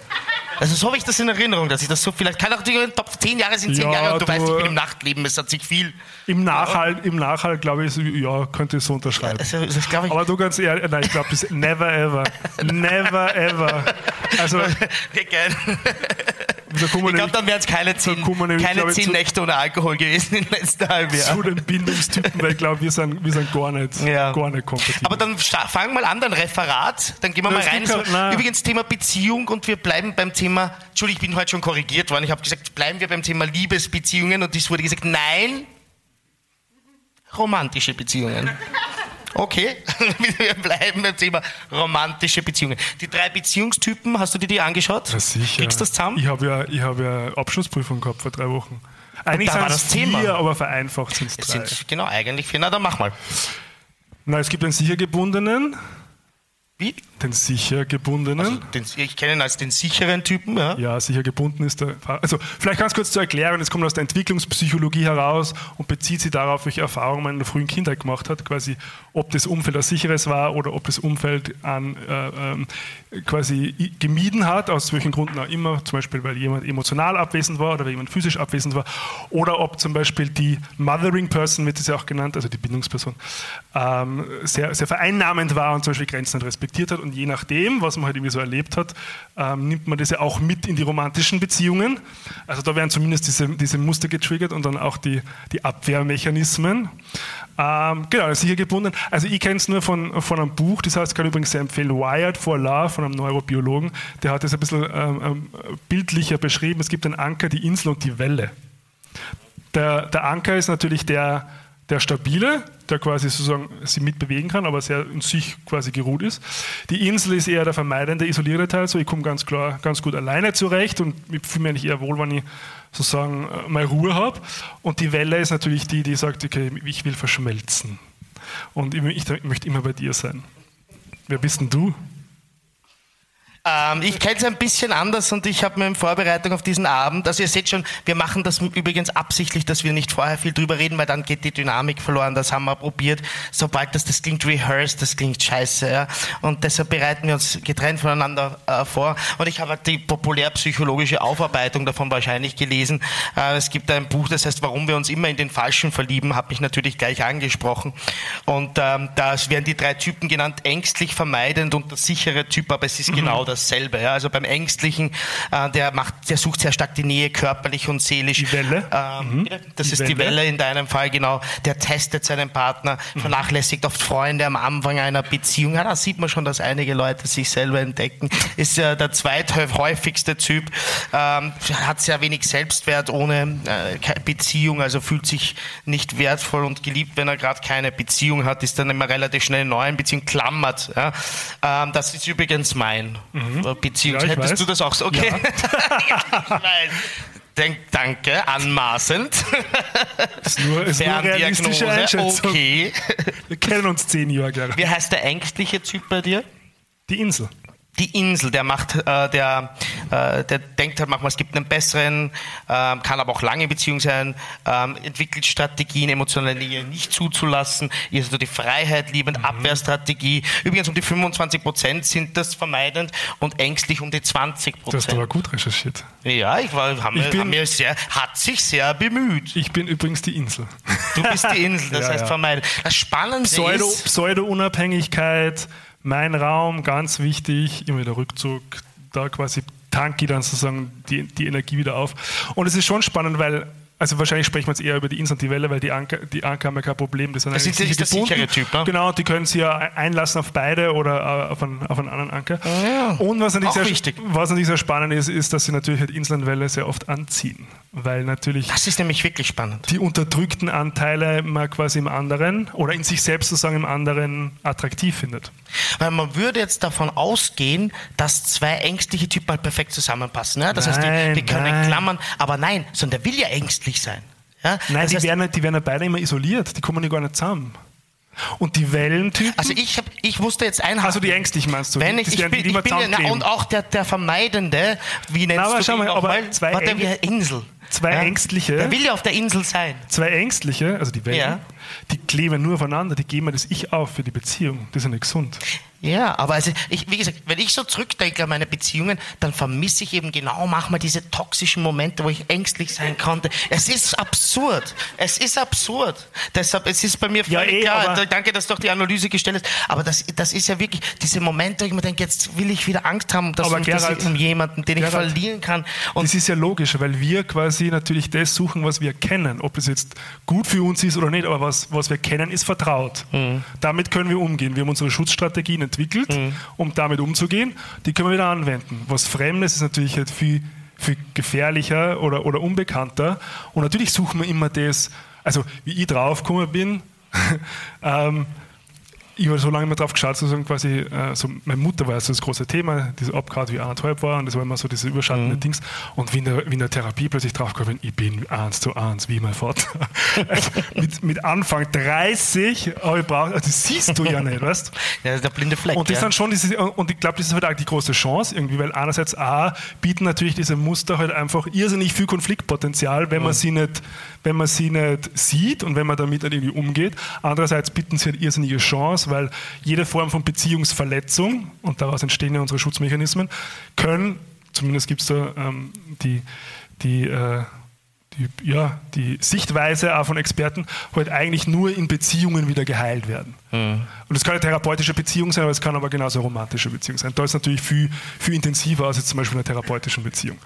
Also so habe ich das in Erinnerung, dass ich das so vielleicht, kann auch die Top 10 Jahre sind 10 Ja, Jahre und du, du- weißt, ich bin im Nachtleben, es hat sich viel. Im Nachhall, im Nachhall glaube ich, ja, könnte ich so unterschreiben. Also, ich. Aber du ganz ehrlich, nein, ich glaube, das never ever. [LAUGHS] Never ever. Also, [LAUGHS] Wir Ich glaube, dann wären es keine zehn, wir nämlich, keine zehn zu- Nächte ohne Alkohol gewesen im letzten halben Jahr. zu den Bindungstypen, weil ich glaube, wir sind, wir sind gar nicht, Ja. gar nicht kompatibel. Aber dann sta- fang mal an, dein Referat. Dann gehen wir Na, mal rein. kein- na. übrigens Thema Beziehung und wir bleiben beim Thema. Entschuldigung, ich bin heute schon korrigiert worden. Ich habe gesagt, bleiben wir beim Thema Liebesbeziehungen und es wurde gesagt, nein, romantische Beziehungen. Okay, [LAUGHS] wir bleiben beim Thema romantische Beziehungen. Die drei Beziehungstypen, hast du dir die angeschaut? Ja, sicher. Kriegst du das zusammen? Ich habe ja, ich hab ja Abschlussprüfung gehabt vor drei Wochen. Eigentlich da war das Thema. vier, aber vereinfacht sind es Es drei. sind genau eigentlich vier. Na, dann mach mal. Na, es gibt einen sicher gebundenen, Wie? den sicher gebundenen. Also, den, ich kenne ihn als den sicheren Typen. Ja. Ja, sicher gebunden ist der. Also, vielleicht ganz kurz zur Erklärung: Es kommt aus der Entwicklungspsychologie heraus und bezieht sich darauf, welche Erfahrungen man in der frühen Kindheit gemacht hat, quasi, ob das Umfeld ein sicheres war oder ob das Umfeld an äh, ähm, quasi gemieden hat, aus welchen Gründen auch immer, zum Beispiel, weil jemand emotional abwesend war oder weil jemand physisch abwesend war, oder ob zum Beispiel die Mothering Person, wird das ja auch genannt, also die Bindungsperson, ähm, sehr, sehr vereinnahmend war und zum Beispiel Grenzen nicht respektiert hat. Und je nachdem, was man halt irgendwie so erlebt hat, ähm, nimmt man das ja auch mit in die romantischen Beziehungen. Also da werden zumindest diese, diese Muster getriggert und dann auch die, die Abwehrmechanismen. Ähm, genau, sicher gebunden. Also ich kenne es nur von, von einem Buch, das heißt, ich kann übrigens sehr empfehlen, Wired for Love von einem Neurobiologen. Der hat das ein bisschen ähm, ähm, bildlicher beschrieben. Es gibt einen Anker, die Insel und die Welle. Der, der Anker ist natürlich der, der stabile, der quasi sozusagen sich mitbewegen kann, aber sehr in sich quasi geruht ist. Die Insel ist eher der vermeidende, isolierte Teil, so ich komme ganz klar, ganz gut alleine zurecht und ich fühle mich eigentlich eher wohl, wenn ich sozusagen äh, mal Ruhe habe. Und die Welle ist natürlich die, die sagt, okay, ich will verschmelzen. Und ich, ich, ich möchte immer bei dir sein. Wer bist denn du? Ähm, ich kenne es ein bisschen anders und ich habe mir in Vorbereitung auf diesen Abend, also ihr seht schon, wir machen das übrigens absichtlich, dass wir nicht vorher viel drüber reden, weil dann geht die Dynamik verloren, das haben wir probiert. Sobald das, das klingt rehearsed, das klingt scheiße, ja. Und deshalb bereiten wir uns getrennt voneinander äh, vor. Und ich habe halt die populärpsychologische Aufarbeitung davon wahrscheinlich gelesen. Äh, es gibt ein Buch, das heißt, warum wir uns immer in den Falschen verlieben, habe ich natürlich gleich angesprochen. Und ähm, da werden die drei Typen genannt, ängstlich, vermeidend und der sichere Typ, aber es ist genau dasselbe. Ja. Also beim Ängstlichen, äh, der macht, der sucht sehr stark die Nähe körperlich und seelisch. Die Welle? Ähm, Das Die ist die Welle. Welle in deinem Fall, genau. Der testet seinen Partner, vernachlässigt oft Freunde am Anfang einer Beziehung. Ja, da sieht man schon, dass einige Leute sich selber entdecken. Ist ja der zweithäufigste Typ. Ähm, hat sehr wenig Selbstwert ohne äh, Beziehung, also fühlt sich nicht wertvoll und geliebt, wenn er gerade keine Beziehung hat, ist dann immer relativ schnell in neuen Beziehungen klammert. Ja. Ähm, das ist übrigens mein äh, Beziehung. Ja, Hättest weiß. du das auch so? Okay. Ja. [LAUGHS] Denk, danke, anmaßend. Ist nur, ist nur realistische Einschätzung. okay. Wir kennen uns zehn Jahre. Wie heißt der ängstliche Typ bei dir? Die Insel. Die Insel, der macht, äh, der, äh, der denkt halt manchmal, es gibt einen besseren, ähm, kann aber auch lange Beziehung sein, ähm, entwickelt Strategien, emotionale Nähe nicht zuzulassen, ist also die Freiheit liebend, Mhm. Abwehrstrategie. Übrigens um die 25 Prozent sind das vermeidend und ängstlich um die 20% Du hast aber Prozent. gut recherchiert. Ja, ich war, haben, Ich wir, bin- haben wir sehr, hat sich sehr bemüht. Ich bin übrigens die Insel. Du bist die Insel, das [LAUGHS] Ja, heißt ja. vermeiden. Das Spannende Pseudo, ist, Pseudo-Unabhängigkeit, mein Raum, ganz wichtig, immer wieder Rückzug, da quasi tanke ich dann sozusagen die, die Energie wieder auf. Und es ist schon spannend, weil, also wahrscheinlich sprechen wir jetzt eher über die Insel und die Welle, weil die Anker, die Anker haben ja kein Problem. Die sind Das eigentlich ist- ist der sichere Typ, ne? Genau, die können sie ja einlassen auf beide oder äh, auf einen, auf einen anderen Anker. ja. Und was natürlich, sehr, was natürlich sehr spannend ist, ist, dass sie natürlich halt Insel und Welle sehr oft anziehen. Weil natürlich das ist nämlich wirklich spannend. die unterdrückten Anteile man quasi im anderen oder in sich selbst sozusagen im anderen attraktiv findet. Weil man würde jetzt davon ausgehen, dass zwei ängstliche Typen halt perfekt zusammenpassen. Ja? Das heißt, Nein, die, die können nein. klammern, aber nein, sondern der will ja ängstlich sein. Ja? Nein, das die heißt, werden, die werden ja beide immer isoliert, die kommen ja gar nicht zusammen. Und die Wellentypen, also ich, hab, ich musste jetzt einhaken. also die ängstlichen meinst du? Wenn die, ich, ich werden bin, die ich bin ja, na, und auch der, der Vermeidende, wie nennst Na, aber du schau mal, aber nochmal? zwei Warte, wie Insel. zwei Ängstliche- Der will ja auf der Insel sein. Zwei Ängstliche, also die Wellen, Ja. die kleben nur aufeinander, die geben mir das Ich auf für die Beziehung. Das ist ja nicht gesund. Ja, aber also ich, wie gesagt, wenn ich so zurückdenke an meine Beziehungen, dann vermisse ich eben genau manchmal diese toxischen Momente, wo ich ängstlich sein konnte. Es ist absurd. Es ist absurd. Deshalb, es ist bei mir Ja, völlig eh, klar. aber- Danke, dass du auch die Analyse gestellt hast. Aber das, das ist ja wirklich diese Momente, wo ich mir denke, jetzt will ich wieder Angst haben, dass, Aber um, Gerald- ich um jemanden, den ich Gerald, verlieren kann. Und das ist ja logisch, weil wir quasi natürlich das suchen, was wir kennen. Ob es jetzt gut für uns ist oder nicht, aber was, was wir kennen, ist vertraut. Mhm. Damit können wir umgehen. Wir haben unsere Schutzstrategien entwickelt, Mhm. um damit umzugehen. Die können wir wieder anwenden. Was Fremdes ist natürlich halt viel, viel gefährlicher oder, oder unbekannter. Und natürlich suchen wir immer das, also wie ich draufgekommen bin, [LAUGHS] ähm, ich habe so lange immer drauf geschaut, sozusagen quasi, äh, so, meine Mutter war so das große Thema, diese Abgrad wie anderthalb war und das war immer so diese überschattende Dings. Und wie in, der, wie in der Therapie plötzlich drauf gekommen bin, ich bin eins zu eins wie mein Vater. also [LAUGHS] mit, mit Anfang 30 habe ich braucht, also das siehst du ja nicht, weißt ja, der blinde Fleck. und das ja. schon diese, und ich glaube, das ist halt auch die große Chance irgendwie, weil einerseits A, bieten natürlich diese Muster halt einfach irrsinnig viel Konfliktpotenzial, wenn man sie nicht, wenn man sie nicht sieht und wenn man damit halt irgendwie umgeht. Andererseits bieten sie halt irrsinnige Chance, weil jede Form von Beziehungsverletzung, und daraus entstehen ja unsere Schutzmechanismen, können, zumindest gibt es da ähm, die, die äh, die, ja, die Sichtweise auch von Experten halt eigentlich nur in Beziehungen wieder geheilt werden. Und es kann eine therapeutische Beziehung sein, aber es kann aber genauso eine romantische Beziehung sein. Da ist es natürlich viel, viel intensiver als jetzt zum Beispiel in einer therapeutischen Beziehung.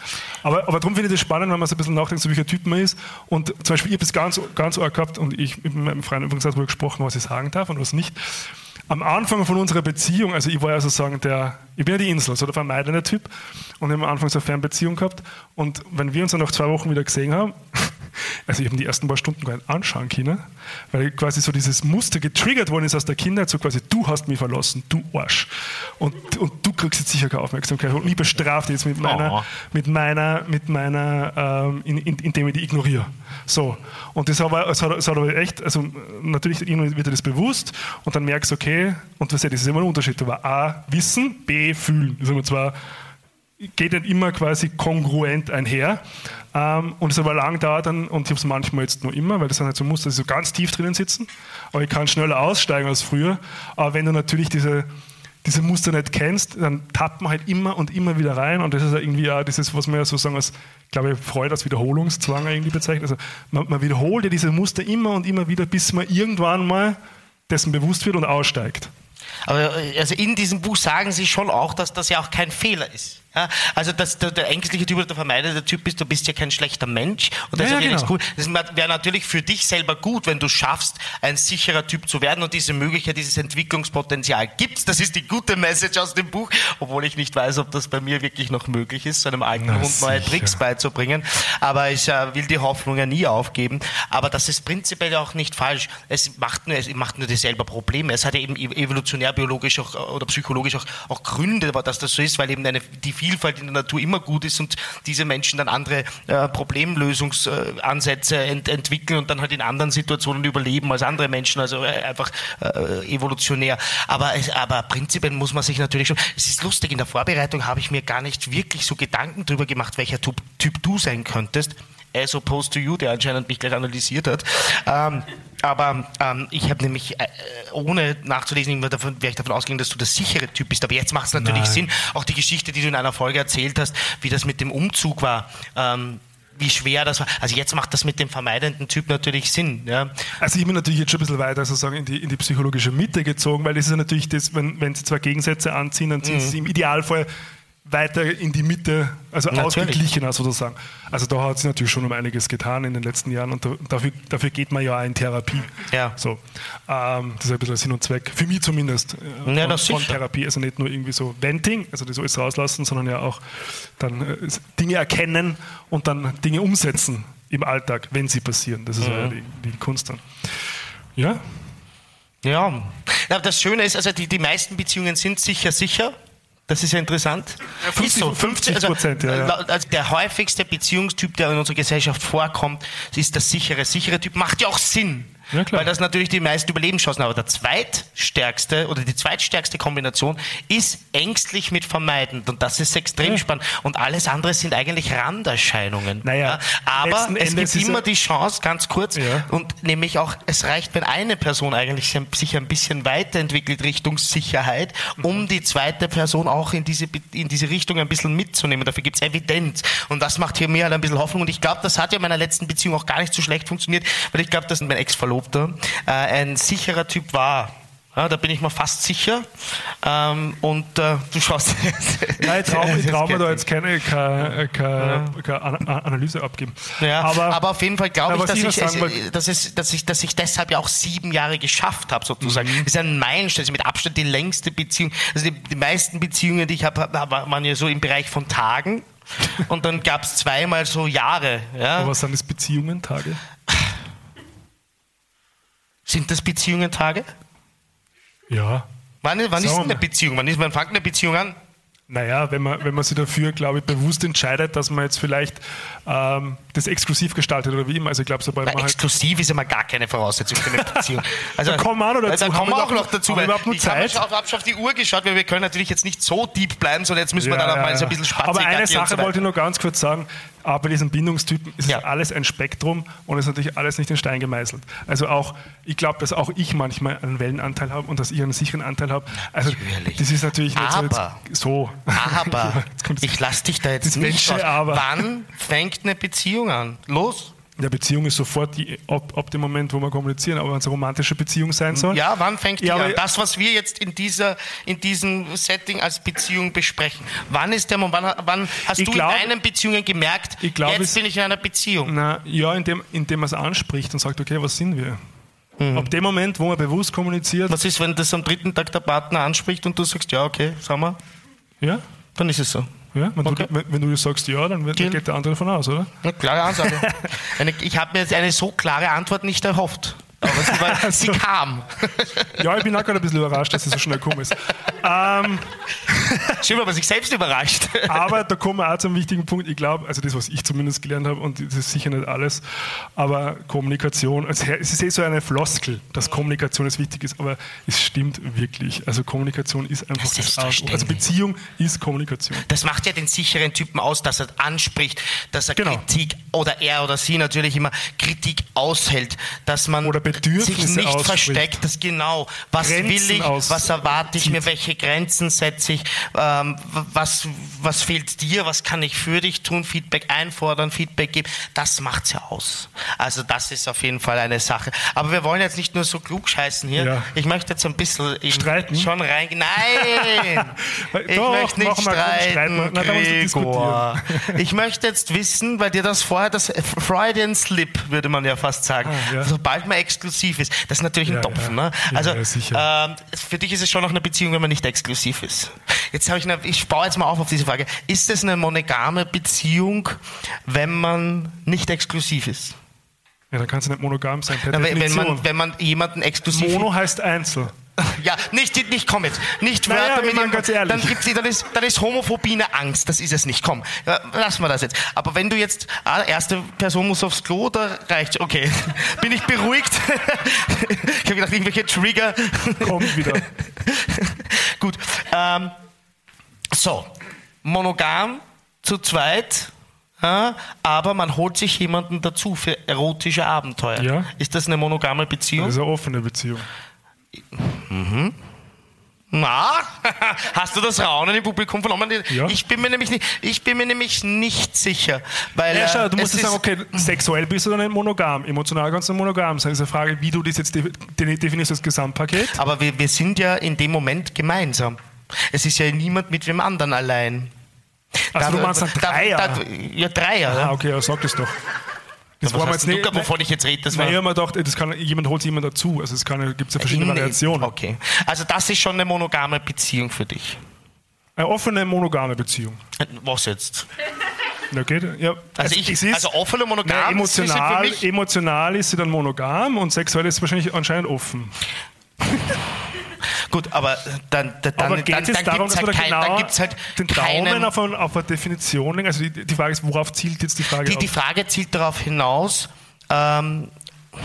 Aber, aber darum finde ich das spannend, wenn man so ein bisschen nachdenkt, so welcher Typ man ist. Und zum Beispiel, ich habe das ganz, ganz arg gehabt und ich mit meinem Freund übrigens darüber gesprochen, was ich sagen darf und was nicht. Am Anfang von unserer Beziehung, also ich war ja sozusagen der, ich bin ja die Insel, so der vermeidende Typ und wir haben am Anfang so eine Fernbeziehung gehabt und wenn wir uns dann nach zwei Wochen wieder gesehen haben, [LAUGHS] also ich habe die ersten paar Stunden gar nicht anschauen können, weil quasi so dieses Muster getriggert worden ist aus der Kindheit, so quasi, du hast mich verlassen, du Arsch. Und, und du kriegst jetzt sicher keine Aufmerksamkeit und mich bestraft jetzt mit meiner, Oh. mit meiner, mit meiner, ähm, in, in, indem ich die ignoriere. So. Und das aber, es hat, es hat aber echt, also natürlich wird dir das bewusst und dann merkst du, okay, und das ist immer ein Unterschied, aber A, wissen, B, fühlen. Das ist immer zwar geht nicht immer quasi kongruent einher. Ähm, und es aber lang dauert dann, und ich habe es manchmal jetzt nur immer, weil das sind halt so Muster, die so ganz tief drinnen sitzen, aber ich kann schneller aussteigen als früher. Aber wenn du natürlich diese, diese Muster nicht kennst, dann tappt man halt immer und immer wieder rein. Und das ist ja irgendwie auch dieses, was man ja sozusagen als, glaube ich, Freude als Wiederholungszwang irgendwie bezeichnet. Also man, man wiederholt ja diese Muster immer und immer wieder, bis man irgendwann mal dessen bewusst wird und aussteigt. Aber äh, also in diesem Buch sagen Sie schon auch, dass das ja auch kein Fehler ist. Ja? Also dass du der ängstliche Typ oder der vermeidende Typ bist, du bist ja kein schlechter Mensch und das Ja, ja genau. cool. Das wäre natürlich für dich selber gut, wenn du schaffst, ein sicherer Typ zu werden und diese Möglichkeit, dieses Entwicklungspotenzial gibt. Das ist die gute Message aus dem Buch, obwohl ich nicht weiß, ob das bei mir wirklich noch möglich ist, so einem alten Na, Hund neue sicher. Tricks beizubringen. Aber ich äh, will die Hoffnung ja nie aufgeben. Aber das ist prinzipiell auch nicht falsch. Es macht nur, es macht nur selber Probleme. Es hat ja eben evolutionär, biologisch auch, oder psychologisch auch, auch Gründe, dass das so ist, weil eben deine, die Vielfalt in der Natur immer gut ist und diese Menschen dann andere äh, Problemlösungsansätze ent entwickeln und dann halt in anderen Situationen überleben als andere Menschen, also äh, einfach äh, evolutionär. Aber, aber prinzipiell muss man sich natürlich schon, es ist lustig, in der Vorbereitung habe ich mir gar nicht wirklich so Gedanken darüber gemacht, welcher Typ, typ du sein könntest as opposed to you, der anscheinend mich gleich analysiert hat. Ähm, aber ähm, ich habe nämlich, äh, ohne nachzulesen, davon, wäre ich davon ausgegangen, dass du der sichere Typ bist. Aber jetzt macht es natürlich Nein. Sinn. Auch die Geschichte, die du in einer Folge erzählt hast, wie das mit dem Umzug war. Ähm, wie schwer das war. Also jetzt macht das mit dem vermeidenden Typ natürlich Sinn. Ja. Also ich bin natürlich jetzt schon ein bisschen weiter sozusagen in die, in die psychologische Mitte gezogen, weil das ist ja natürlich das, wenn, wenn sie zwei Gegensätze anziehen, dann ziehen Mhm. sie im Idealfall weiter in die Mitte, also Natürlich. ausgeglichener sozusagen. Also da hat sich natürlich schon um einiges getan in den letzten Jahren und da, dafür, dafür geht man ja auch in Therapie. Ja. So. Ähm, das ist ein bisschen Sinn und Zweck, für mich zumindest, äh, von, Ja, von sicher. Therapie. Also nicht nur irgendwie so Venting, also das alles rauslassen, sondern ja auch dann äh, Dinge erkennen und dann Dinge umsetzen im Alltag, wenn sie passieren. Das ist Mhm. ja die, die Kunst dann. Ja, Ja, aber das Schöne ist, also die, die meisten Beziehungen sind sicher sicher. Das ist ja interessant. 50 Ist so, 50 Prozent, ja, ja. Also der häufigste Beziehungstyp, der in unserer Gesellschaft vorkommt, ist der sichere. Sichere Typ macht ja auch Sinn. Ja. Weil das natürlich die meisten Überlebenschancen haben. Aber der zweitstärkste oder die zweitstärkste Kombination ist ängstlich mit vermeidend. Und das ist extrem Ja. spannend. Und alles andere sind eigentlich Randerscheinungen. Naja, aber es Endes gibt immer die Chance, ganz kurz, Ja. und nämlich auch, es reicht, wenn eine Person eigentlich sich ein bisschen weiterentwickelt Richtung Sicherheit, um die zweite Person auch in diese, in diese Richtung ein bisschen mitzunehmen. Dafür gibt es Evidenz. Und das macht hier mir halt ein bisschen Hoffnung. Und ich glaube, das hat ja in meiner letzten Beziehung auch gar nicht so schlecht funktioniert, weil ich glaube, dass mein Ex-Verlobter äh, ein sicherer Typ war. Ja, da bin ich mir fast sicher. Ähm, und äh, du schaust. [LAUGHS] Nein, ich traue trau mir da jetzt. keine, keine, keine, keine An- Analyse abgeben. Ja, aber, aber, auf jeden Fall glaube Ja, ich, dass ich es, dass, es, dass, ich, dass ich deshalb ja auch sieben Jahre geschafft habe, sozusagen. Mhm. Das ist ein Meilenstein, das ist mit Abstand die längste Beziehung. Also die, die meisten Beziehungen, die ich habe, hab- waren ja so im Bereich von Tagen. Und dann gab es zweimal so Jahre. Ja. aber was sind das Beziehungen, Tage? Sind das Beziehungen Tage? Ja. Wann, wann ist denn eine. Beziehung? Wann, ist, wann fängt eine Beziehung an? Naja, wenn man, wenn man sich dafür, glaube ich, bewusst entscheidet, dass man jetzt vielleicht ähm, das exklusiv gestaltet oder wie immer. Also ich glaube, sobald Na, man halt exklusiv ist ja mal gar keine Voraussetzung für eine Beziehung. [LAUGHS] Also, Da kommen wir auch noch dazu. Da kommen wir wir auch noch dazu. wir weil überhaupt nur ich habe Zeit? schon auf, hab schon auf die Uhr geschaut, weil wir können natürlich jetzt nicht so deep bleiben, sondern jetzt müssen wir Ja, dann auch mal so ein bisschen spazieren. Aber eine Sache so wollte ich nur ganz kurz sagen. Aber bei diesen Bindungstypen ist Ja. alles ein Spektrum und ist natürlich alles nicht in Stein gemeißelt. Also auch, ich glaube, dass auch ich manchmal einen Wellenanteil habe und dass ich einen sicheren Anteil habe. Also Natürlich. das ist natürlich nicht so, Aber- ich lasse dich da jetzt nicht raus. Aber. Wann fängt eine Beziehung an? Los. In der Beziehung ist sofort die, ab, ab dem Moment, wo wir kommunizieren, aber wenn es eine romantische Beziehung sein soll. Ja, wann fängt die Ja, an? Das, was wir jetzt in, dieser, in diesem Setting als Beziehung besprechen. Wann ist der Moment, wann, wann hast du glaub- in deinen Beziehungen gemerkt, Ich glaub, jetzt es- bin ich in einer Beziehung? Na, ja, indem, indem man es anspricht und sagt, okay, was sind wir? Mhm. Ab dem Moment, wo man bewusst kommuniziert, Was ist, wenn das am dritten Tag der Partner anspricht und du sagst, ja, okay, sagen wir, ja, dann ist es so. ja wenn, Okay. du, wenn, wenn du sagst ja, dann Deal. geht der andere davon aus, oder? Eine klare Ansage. [LAUGHS] eine, ich habe mir jetzt eine so klare Antwort nicht erhofft. Aber sie, war, [LAUGHS] sie kam. Ja, ich bin auch gerade ein bisschen überrascht, dass es so schnell gekommen ist. Ähm, [LAUGHS] Schön, wenn man sich selbst überrascht. aber da kommen wir auch zum wichtigen Punkt. Ich glaube, also das, was ich zumindest gelernt habe, und das ist sicher nicht alles, aber Kommunikation, also es ist eh so eine Floskel, dass Kommunikation ist wichtig ist, aber es stimmt wirklich. Also Kommunikation ist einfach das A und O. Also. Beziehung ist Kommunikation. Das macht ja den sicheren Typen aus, dass er anspricht, dass er Genau. Kritik oder er oder sie natürlich immer Kritik aushält, dass man Oder Bedürfnisse sich nicht versteckt, das genau, was Grenzen will ich, was erwarte ich mir, welche Grenzen setze ich, ähm, was, was fehlt dir, was kann ich für dich tun, Feedback einfordern, Feedback geben, das macht's ja aus. Also das ist auf jeden Fall eine Sache. Aber wir wollen jetzt nicht nur so klug scheißen hier. Ja. Ich möchte jetzt ein bisschen Streiten? schon rein. Nein! [LAUGHS] Ich Doch, möchte nicht streiten. Na, Gregor. Ich möchte jetzt wissen, weil dir das vorher, das Freudian Slip, würde man ja fast sagen, Ah, ja. sobald man exklusiv ist, das ist natürlich ein Ja, Topfen. ja. Ne? Also ja, ähm, für dich ist es schon noch eine Beziehung, wenn man nicht exklusiv ist. Jetzt habe ich, eine, ich baue jetzt mal auf auf diese Frage. Ist es eine monogame Beziehung, wenn man nicht exklusiv ist? Ja, dann kann es nicht monogam sein. Per Na, wenn, Definition. man, wenn man jemanden exklusiv Mono heißt Einzel. Ja, nicht, nicht komm jetzt. Nicht Naja, Wörter ich mit ganz ehrlich. Dann, gibt's, dann, ist, dann ist Homophobie eine Angst. Das ist es nicht. Komm, ja, lassen wir das jetzt. Aber wenn du jetzt, ah, erste Person muss aufs Klo, da reicht Okay. [LAUGHS] Bin ich beruhigt? [LAUGHS] ich habe gedacht, irgendwelche Trigger. Kommt wieder. [LAUGHS] Gut. Ähm, so, monogam zu zweit. Ja, aber man holt sich jemanden dazu für erotische Abenteuer. Ja. Ist das eine monogame Beziehung? Das ist eine offene Beziehung. Na, [LAUGHS] hast du das Raunen im Publikum vernommen? Ja. Ich bin mir nämlich nicht, ich bin mir nämlich nicht sicher, weil Ja, schau, äh, du musst es jetzt sagen, okay, [CLEARS THROAT] sexuell bist du dann nicht monogam, emotional kannst du monogam sein. Das ist eine Frage, wie du das jetzt de- de- definierst als Gesamtpaket. aber wir, wir sind ja in dem Moment gemeinsam. Es ist ja niemand mit dem anderen allein. Also du meinst dann da- Dreier? da- ja, Dreier. Ah, okay, ja, sag das doch. Das war jetzt nicht. wovon ich jetzt rede, das war mir gedacht, das kann, jemand holt sich jemand dazu. Also es gibt ja verschiedene In- Variationen. Okay. Also das ist schon eine monogame Beziehung für dich. Eine offene monogame Beziehung. Was jetzt? Geht? Ja, Also, es ich, ist- also offene monogam Nein, ist für emotional, mich emotional ist sie dann monogam und sexuell ist sie wahrscheinlich anscheinend offen. [LAUGHS] gut, aber dann dann Aber dann, dann, es dann dass wir halt, kein, genau gibt's halt den Daumen keinen auf, ein, auf eine Definition? Also die, die Frage ist, worauf zielt jetzt die Frage Die, die? Frage zielt darauf hinaus, ähm,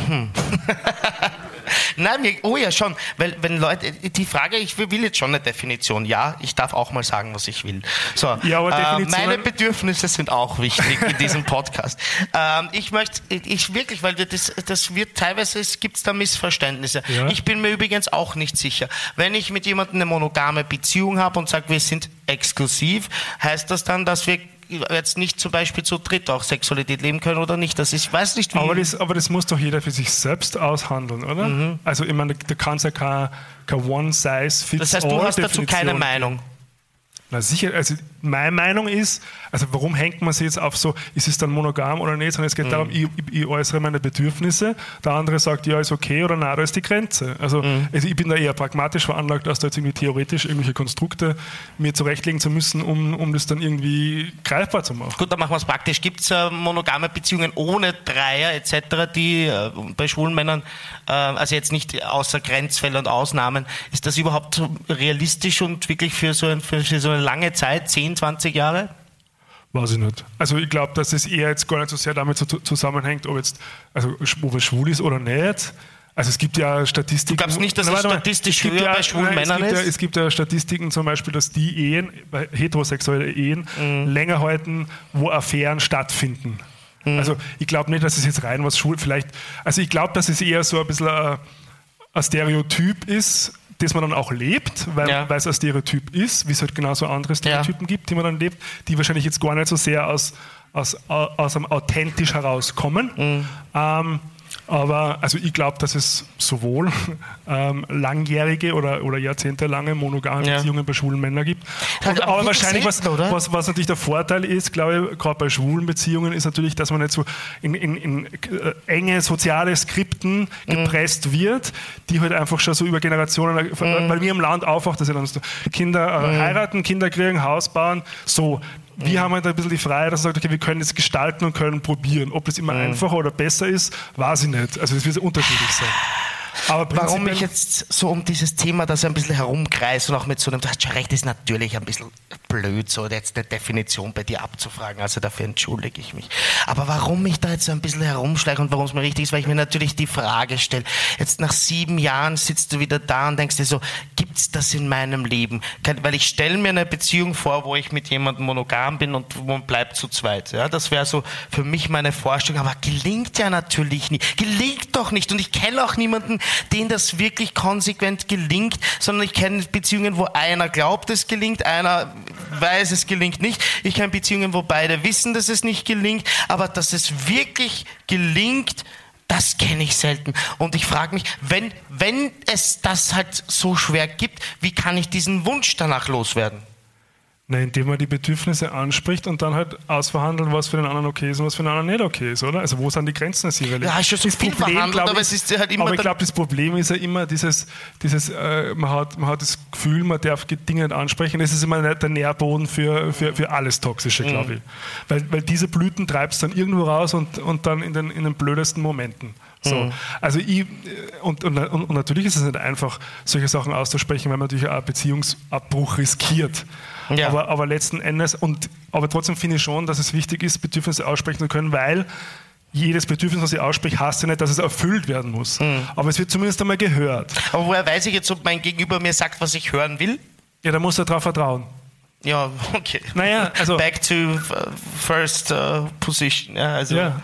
hm. [LAUGHS] [LAUGHS] Nein, mir, oh ja, schon. Weil, wenn Leute, die Frage, ich will jetzt schon eine Definition. Ja, ich darf auch mal sagen, was ich will. So, Ja, aber äh, meine Bedürfnisse sind auch wichtig in diesem Podcast. [LAUGHS] ähm, ich möchte, ich wirklich, weil wir das, das wird teilweise, gibt es da Missverständnisse. Ja. Ich bin mir übrigens auch nicht sicher. Wenn ich mit jemandem eine monogame Beziehung habe und sage, wir sind exklusiv, heißt das dann, dass wir jetzt nicht zum Beispiel zu dritt auch Sexualität leben können oder nicht? Das ist, ich weiß nicht, wie. Aber das, aber das muss doch jeder für sich selbst aushandeln, oder? Mhm. Also ich meine, da kann es ja kein, kein One-Size-Fits-All das heißt, du hast dazu keine Meinung. Na sicher, also meine Meinung ist, also warum hängt man sich jetzt auf so, ist es dann monogam oder nicht, sondern es geht Mhm. darum, ich, ich, äußere meine Bedürfnisse, der andere sagt, ja, ist okay oder nein, da ist die Grenze. Also, Mhm. also ich bin da eher pragmatisch veranlagt, als da jetzt irgendwie theoretisch irgendwelche Konstrukte mir zurechtlegen zu müssen, um, um das dann irgendwie greifbar zu machen. Gut, dann machen wir es praktisch. Gibt es äh, monogame Beziehungen ohne Dreier etc., die äh, bei schwulen Männern, äh, also jetzt nicht außer Grenzfälle und Ausnahmen, ist das überhaupt so realistisch und wirklich für so, ein, für so eine lange Zeit, 10, 20 Jahre? Weiß ich nicht. Also ich glaube, dass es eher jetzt gar nicht so sehr damit zu, zusammenhängt, ob jetzt, also ob es schwul ist oder nicht. Also es gibt ja Statistiken. Du glaubst nicht, dass Na, es statistisch gibt höher bei schwulen nein, Männern es gibt ist? Ja, es gibt ja Statistiken zum Beispiel, dass die Ehen, heterosexuelle Ehen, Mhm. länger halten, wo Affären stattfinden. Mhm. Also ich glaube nicht, dass es jetzt rein was schwul, vielleicht, also ich glaube, dass es eher so ein bisschen ein, ein Stereotyp ist, das man dann auch lebt, weil, Ja. es ein Stereotyp ist, wie es halt genauso andere Stereotypen gibt, die man dann lebt, die wahrscheinlich jetzt gar nicht so sehr aus, aus, aus einem authentisch herauskommen. Mhm. Ähm, aber also ich glaube, dass es sowohl [LAUGHS] ähm, langjährige oder, oder jahrzehntelange monogame Ja. Beziehungen bei schwulen Männern gibt. Und, aber wahrscheinlich, was, was, was natürlich der Vorteil ist, glaube ich, gerade bei schwulen Beziehungen, ist natürlich, dass man nicht so in, in, in äh, enge soziale Skripten gepresst wird, die halt einfach schon so über Generationen, äh, weil wir im Land aufwacht, dass ja dann so Kinder äh, heiraten, Kinder kriegen, Haus bauen, so. Wir haben halt ein bisschen die Freiheit, dass man sagt, okay, wir können es gestalten und können probieren. Ob das immer einfacher oder besser ist, weiß ich nicht. Also das wird unterschiedlich sein. Aber Warum ich jetzt so um dieses Thema da so ein bisschen herumkreise und auch mit so einem, du hast schon recht, ist natürlich ein bisschen blöd, so jetzt eine Definition bei dir abzufragen, also dafür entschuldige ich mich. Aber warum ich da jetzt so ein bisschen herumschleiche und warum es mir richtig ist, weil ich mir natürlich die Frage stelle, jetzt nach sieben Jahren sitzt du wieder da und denkst dir so, gibt's das in meinem Leben? Weil ich stelle mir eine Beziehung vor, wo ich mit jemandem monogam bin und man bleibt zu zweit. Ja, das wäre so für mich meine Vorstellung, aber gelingt ja natürlich nicht. Gelingt doch nicht. Und ich kenne auch niemanden, den das wirklich konsequent gelingt, sondern ich kenne Beziehungen, wo einer glaubt, es gelingt, einer weiß, es gelingt nicht. Ich kenne Beziehungen, wo beide wissen, dass es nicht gelingt, aber dass es wirklich gelingt, das kenne ich selten. Und ich frage mich, wenn, wenn es das halt so schwer gibt, wie kann ich diesen Wunsch danach loswerden? Na, indem man die Bedürfnisse anspricht und dann halt ausverhandeln, was für den anderen okay ist und was für den anderen nicht okay ist, oder? Also wo sind die Grenzen des jeweiligen? Ja, ist schon so Das viel verhandelt, glaub aber ich, es ist halt immer Aber ich glaube, das Problem ist ja immer dieses, dieses äh, man, hat, man hat das Gefühl, man darf Dinge nicht ansprechen. Das ist immer der Nährboden für, für, für alles Toxische, glaube ich. Weil, weil diese Blüten treibst dann irgendwo raus und, und dann in den, in den blödesten Momenten. So. Also ich, und, und, und natürlich ist es nicht einfach, solche Sachen auszusprechen, weil man natürlich auch einen Beziehungsabbruch riskiert. Ja. Aber, aber letzten Endes, und, aber trotzdem finde ich schon, dass es wichtig ist, Bedürfnisse aussprechen zu können, weil jedes Bedürfnis, was ich ausspreche, heißt ja nicht, dass es erfüllt werden muss. Aber es wird zumindest einmal gehört. Aber woher weiß ich jetzt, ob mein Gegenüber mir sagt, was ich hören will? Ja, da muss er darauf vertrauen. Ja, [LAUGHS] okay. Naja, also- Back to uh, first uh, position. Ja, also, Ja.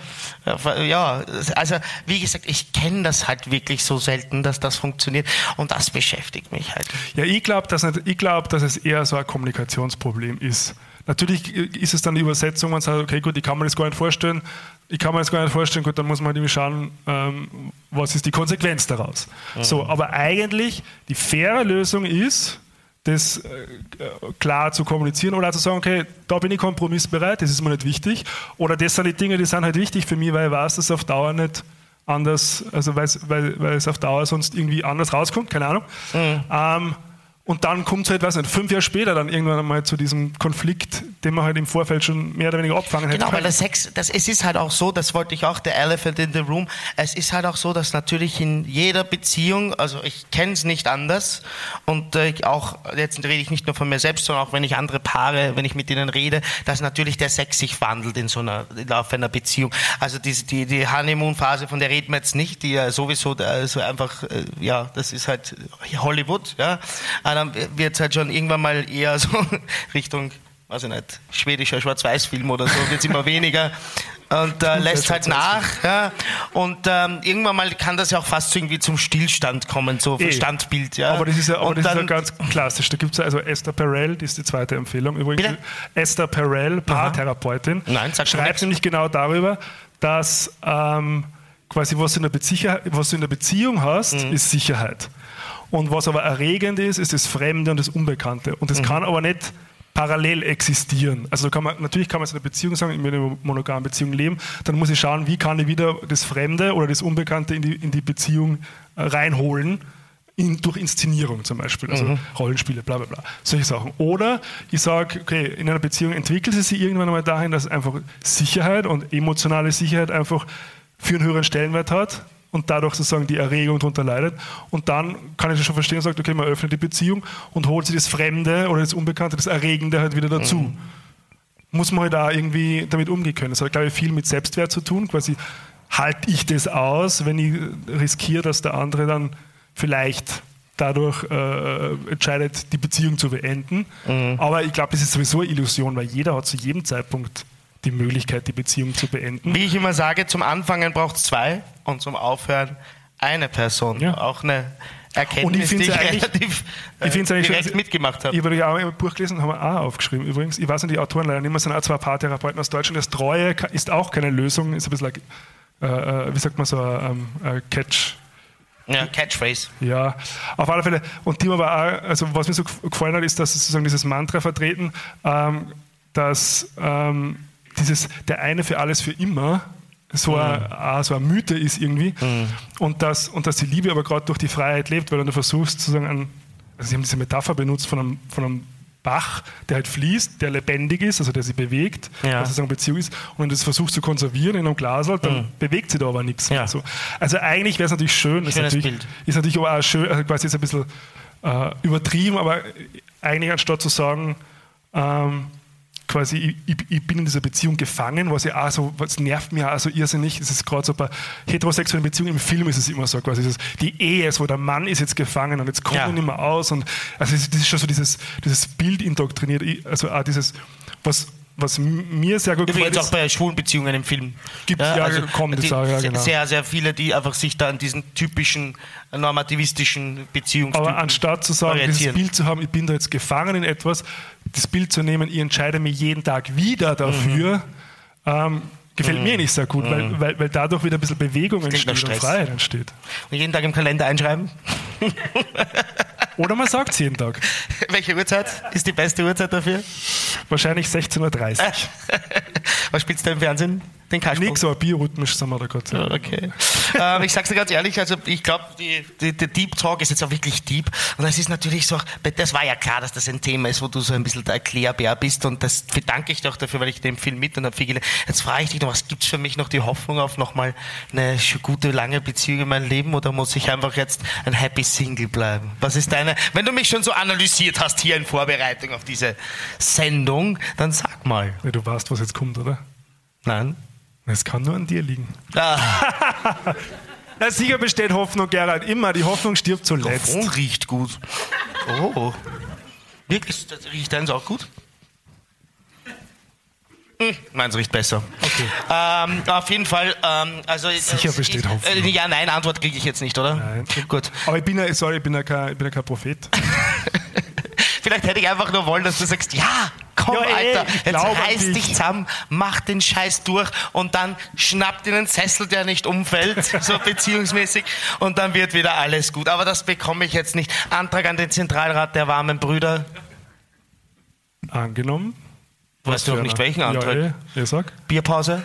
ja. also wie gesagt, ich kenne das halt wirklich so selten, dass das funktioniert. Und das beschäftigt mich halt. Ja, ich glaube, dass, nicht- ich glaub, dass es eher so ein Kommunikationsproblem ist. Natürlich ist es dann die Übersetzung, man sagt, okay, gut, ich kann mir das gar nicht vorstellen, ich kann mir das gar nicht vorstellen, gut, dann muss man halt irgendwie schauen, ähm, was ist die Konsequenz daraus. So, aber eigentlich, die faire Lösung ist, das äh, klar zu kommunizieren oder zu sagen, okay, da bin ich kompromissbereit, das ist mir nicht wichtig. Oder das sind die Dinge, die sind halt wichtig für mich, weil ich weiß, dass es auf Dauer nicht anders, also weil's- weil, weil es auf Dauer sonst irgendwie anders rauskommt, keine Ahnung. Ähm, und dann kommt es halt, weiß nicht, fünf Jahre später dann irgendwann einmal zu diesem Konflikt, den man halt im Vorfeld schon mehr oder weniger abfangen hätte. Genau, weil der Sex, das, es ist halt auch so, das wollte ich auch, der Elephant in the Room, es ist halt auch so, dass natürlich in jeder Beziehung, also ich kenne es nicht anders und äh, auch, jetzt rede ich nicht nur von mir selbst, sondern auch wenn ich andere Paare, wenn ich mit ihnen rede, dass natürlich der Sex sich wandelt in so einer, im Laufe einer Beziehung. Also die, die, die Honeymoon-Phase, von der reden wir jetzt nicht, die ja sowieso also einfach, äh, ja, das ist halt Hollywood, ja. Aber dann wird es halt schon irgendwann mal eher so [LAUGHS] Richtung weiß ich nicht, schwedischer Schwarz-Weiß-Film oder so, wird immer weniger und äh, lässt halt nach. Ja. Und ähm, irgendwann mal kann das ja auch fast irgendwie zum Stillstand kommen, so Eh. Standbild. Ja. Aber das ist ja, aber und das ist ja dann, ganz klassisch. Da gibt es ja also Esther Perel, die ist die zweite Empfehlung übrigens. Bitte? Esther Perel, Paartherapeutin, Nein, schreibt nämlich genau darüber, dass ähm, quasi was du in der, Beziehung, was du in der Beziehung hast, Mhm. ist Sicherheit. Und was aber erregend ist, ist das Fremde und das Unbekannte. Und Mhm. das kann aber nicht parallel existieren. Also kann man, natürlich kann man es in einer Beziehung sagen, in einer monogamen Beziehung leben, dann muss ich schauen, wie kann ich wieder das Fremde oder das Unbekannte in die, in die Beziehung äh, reinholen, in, durch Inszenierung zum Beispiel, also Rollenspiele, bla bla bla, solche Sachen. Oder ich sage, okay, in einer Beziehung entwickelt sie sich irgendwann einmal dahin, dass einfach Sicherheit und emotionale Sicherheit einfach für einen höheren Stellenwert hat und dadurch sozusagen die Erregung darunter leidet. Und dann kann ich das schon verstehen und sagt, okay, man öffnet die Beziehung und holt sich das Fremde oder das Unbekannte, das Erregende halt wieder dazu. Muss man halt auch irgendwie damit umgehen können. Das hat, glaube ich, viel mit Selbstwert zu tun. Quasi, halte ich das aus, wenn ich riskiere, dass der andere dann vielleicht dadurch äh, entscheidet, die Beziehung zu beenden. Aber ich glaube, das ist sowieso eine Illusion, weil jeder hat zu jedem Zeitpunkt die Möglichkeit, die Beziehung zu beenden. wie ich immer sage, zum Anfangen braucht es zwei und zum Aufhören eine Person. Ja. Auch eine Und Erkenntnis, ich finde die ich relativ Ich äh, direkt schon- mitgemacht habe. Ich habe ja auch ein Buch gelesen, haben wir auch aufgeschrieben übrigens. Ich weiß nicht, die Autoren leider nicht mehr, sind auch zwei Paartherapeuten aus Deutschland. Das Treue ist auch keine Lösung, ist ein bisschen, äh, äh, wie sagt man so, ein ähm, äh, Catch. Ja, Catchphrase. Ja, auf alle Fälle. Und die aber auch, also was mir so gef- gefallen hat, ist, dass sie sozusagen dieses Mantra vertreten, ähm, dass ähm, dieses der eine für alles für immer so, ein, auch so eine Mythe ist irgendwie und, dass, und dass die Liebe aber gerade durch die Freiheit lebt, weil du versuchst sozusagen an, also sie haben diese Metapher benutzt von einem, von einem Bach, der halt fließt, der lebendig ist, also der sich bewegt, Ja. was sozusagen Beziehung ist, und wenn du das versuchst zu konservieren in einem Glas, dann bewegt sich da aber nichts. Ja. So. Also eigentlich wäre es natürlich schön, ist natürlich, ist natürlich aber auch schön, also quasi ist ein bisschen äh, übertrieben, aber eigentlich anstatt zu sagen, ähm, quasi, ich, ich, bin in dieser Beziehung gefangen, was ja auch so, was nervt mir auch so irrsinnig, es ist gerade so bei heterosexuellen Beziehungen im Film ist es immer so, quasi dieses, die Ehe ist, wo der Mann ist jetzt gefangen und jetzt kommt Ja. er nicht mehr aus und also das ist- ist schon so dieses, dieses Bild indoktriniert, also auch dieses, was, was mir sehr gut Übrigens gefällt, auch ist, bei schwulen Beziehungen im Film. Gibt's, ja, kommt die, es auch, ja, genau. Sehr, sehr viele, die einfach sich da an diesen typischen normativistischen Beziehungstypen Aber anstatt zu sagen, dieses. Bild zu haben, ich bin da jetzt gefangen in etwas, das Bild zu nehmen, ich entscheide mich jeden Tag wieder dafür, Mhm. ähm, gefällt mir nicht sehr gut, weil, weil, weil dadurch wieder ein bisschen Bewegung entsteht und. Freiheit entsteht. Und jeden Tag im Kalender einschreiben. [LAUGHS] Oder man sagt es jeden Tag. [LAUGHS] Welche Uhrzeit ist die beste Uhrzeit dafür? Wahrscheinlich 16.30 Uhr. [LAUGHS] Was spielst du im Fernsehen? Den Kasperl? Nix, aber biorhythmisch sind wir da gerade. Ja, Okay. ähm, ich sag's dir ganz ehrlich, also ich glaube, die, die, der Deep Talk ist jetzt auch wirklich deep. Und das ist natürlich so, das war ja klar, dass das ein Thema ist, wo du so ein bisschen der Erklärbär bist. Und das bedanke ich dir auch dafür, weil ich den Film mit und habe viel gelernt. Jetzt frage ich dich noch, was gibt's für mich noch die Hoffnung auf nochmal eine gute, lange Beziehung in meinem Leben oder muss ich einfach jetzt ein Happy Single bleiben? Was ist deine, wenn du mich schon so analysiert hast hier in Vorbereitung auf diese Sendung, dann sag mal. Ja, du weißt, was jetzt kommt, oder? Nein? Es kann nur an dir liegen. Ah, [LAUGHS] Na, sicher besteht Hoffnung, Gerald. Immer. Die Hoffnung stirbt zuletzt. Oh, riecht gut. Oh. Wirklich? Das riecht deins auch gut? Hm, meins riecht besser. Okay. Ähm, auf jeden Fall, ähm, also. Sicher äh, besteht ich, Hoffnung. Äh, ja, nein, Antwort kriege ich jetzt nicht, oder? Nein. Gut. Aber ich bin ja, sorry, ich bin ja kein, ich bin ja kein Prophet. [LAUGHS] Vielleicht hätte ich einfach nur wollen, dass du sagst, ja, komm, Ja, eh, Alter, ich jetzt reiß dich. dich zusammen, mach den Scheiß durch und dann schnappt dir einen Sessel, der nicht umfällt, [LAUGHS] so beziehungsmäßig, und dann wird wieder alles gut. Aber das bekomme ich jetzt nicht. Antrag an den Zentralrat der warmen Brüder. Angenommen. Weißt du noch nicht welchen Ja, Antrag? eh. Ich sag, Bierpause?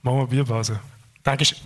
machen wir Bierpause. Dankeschön.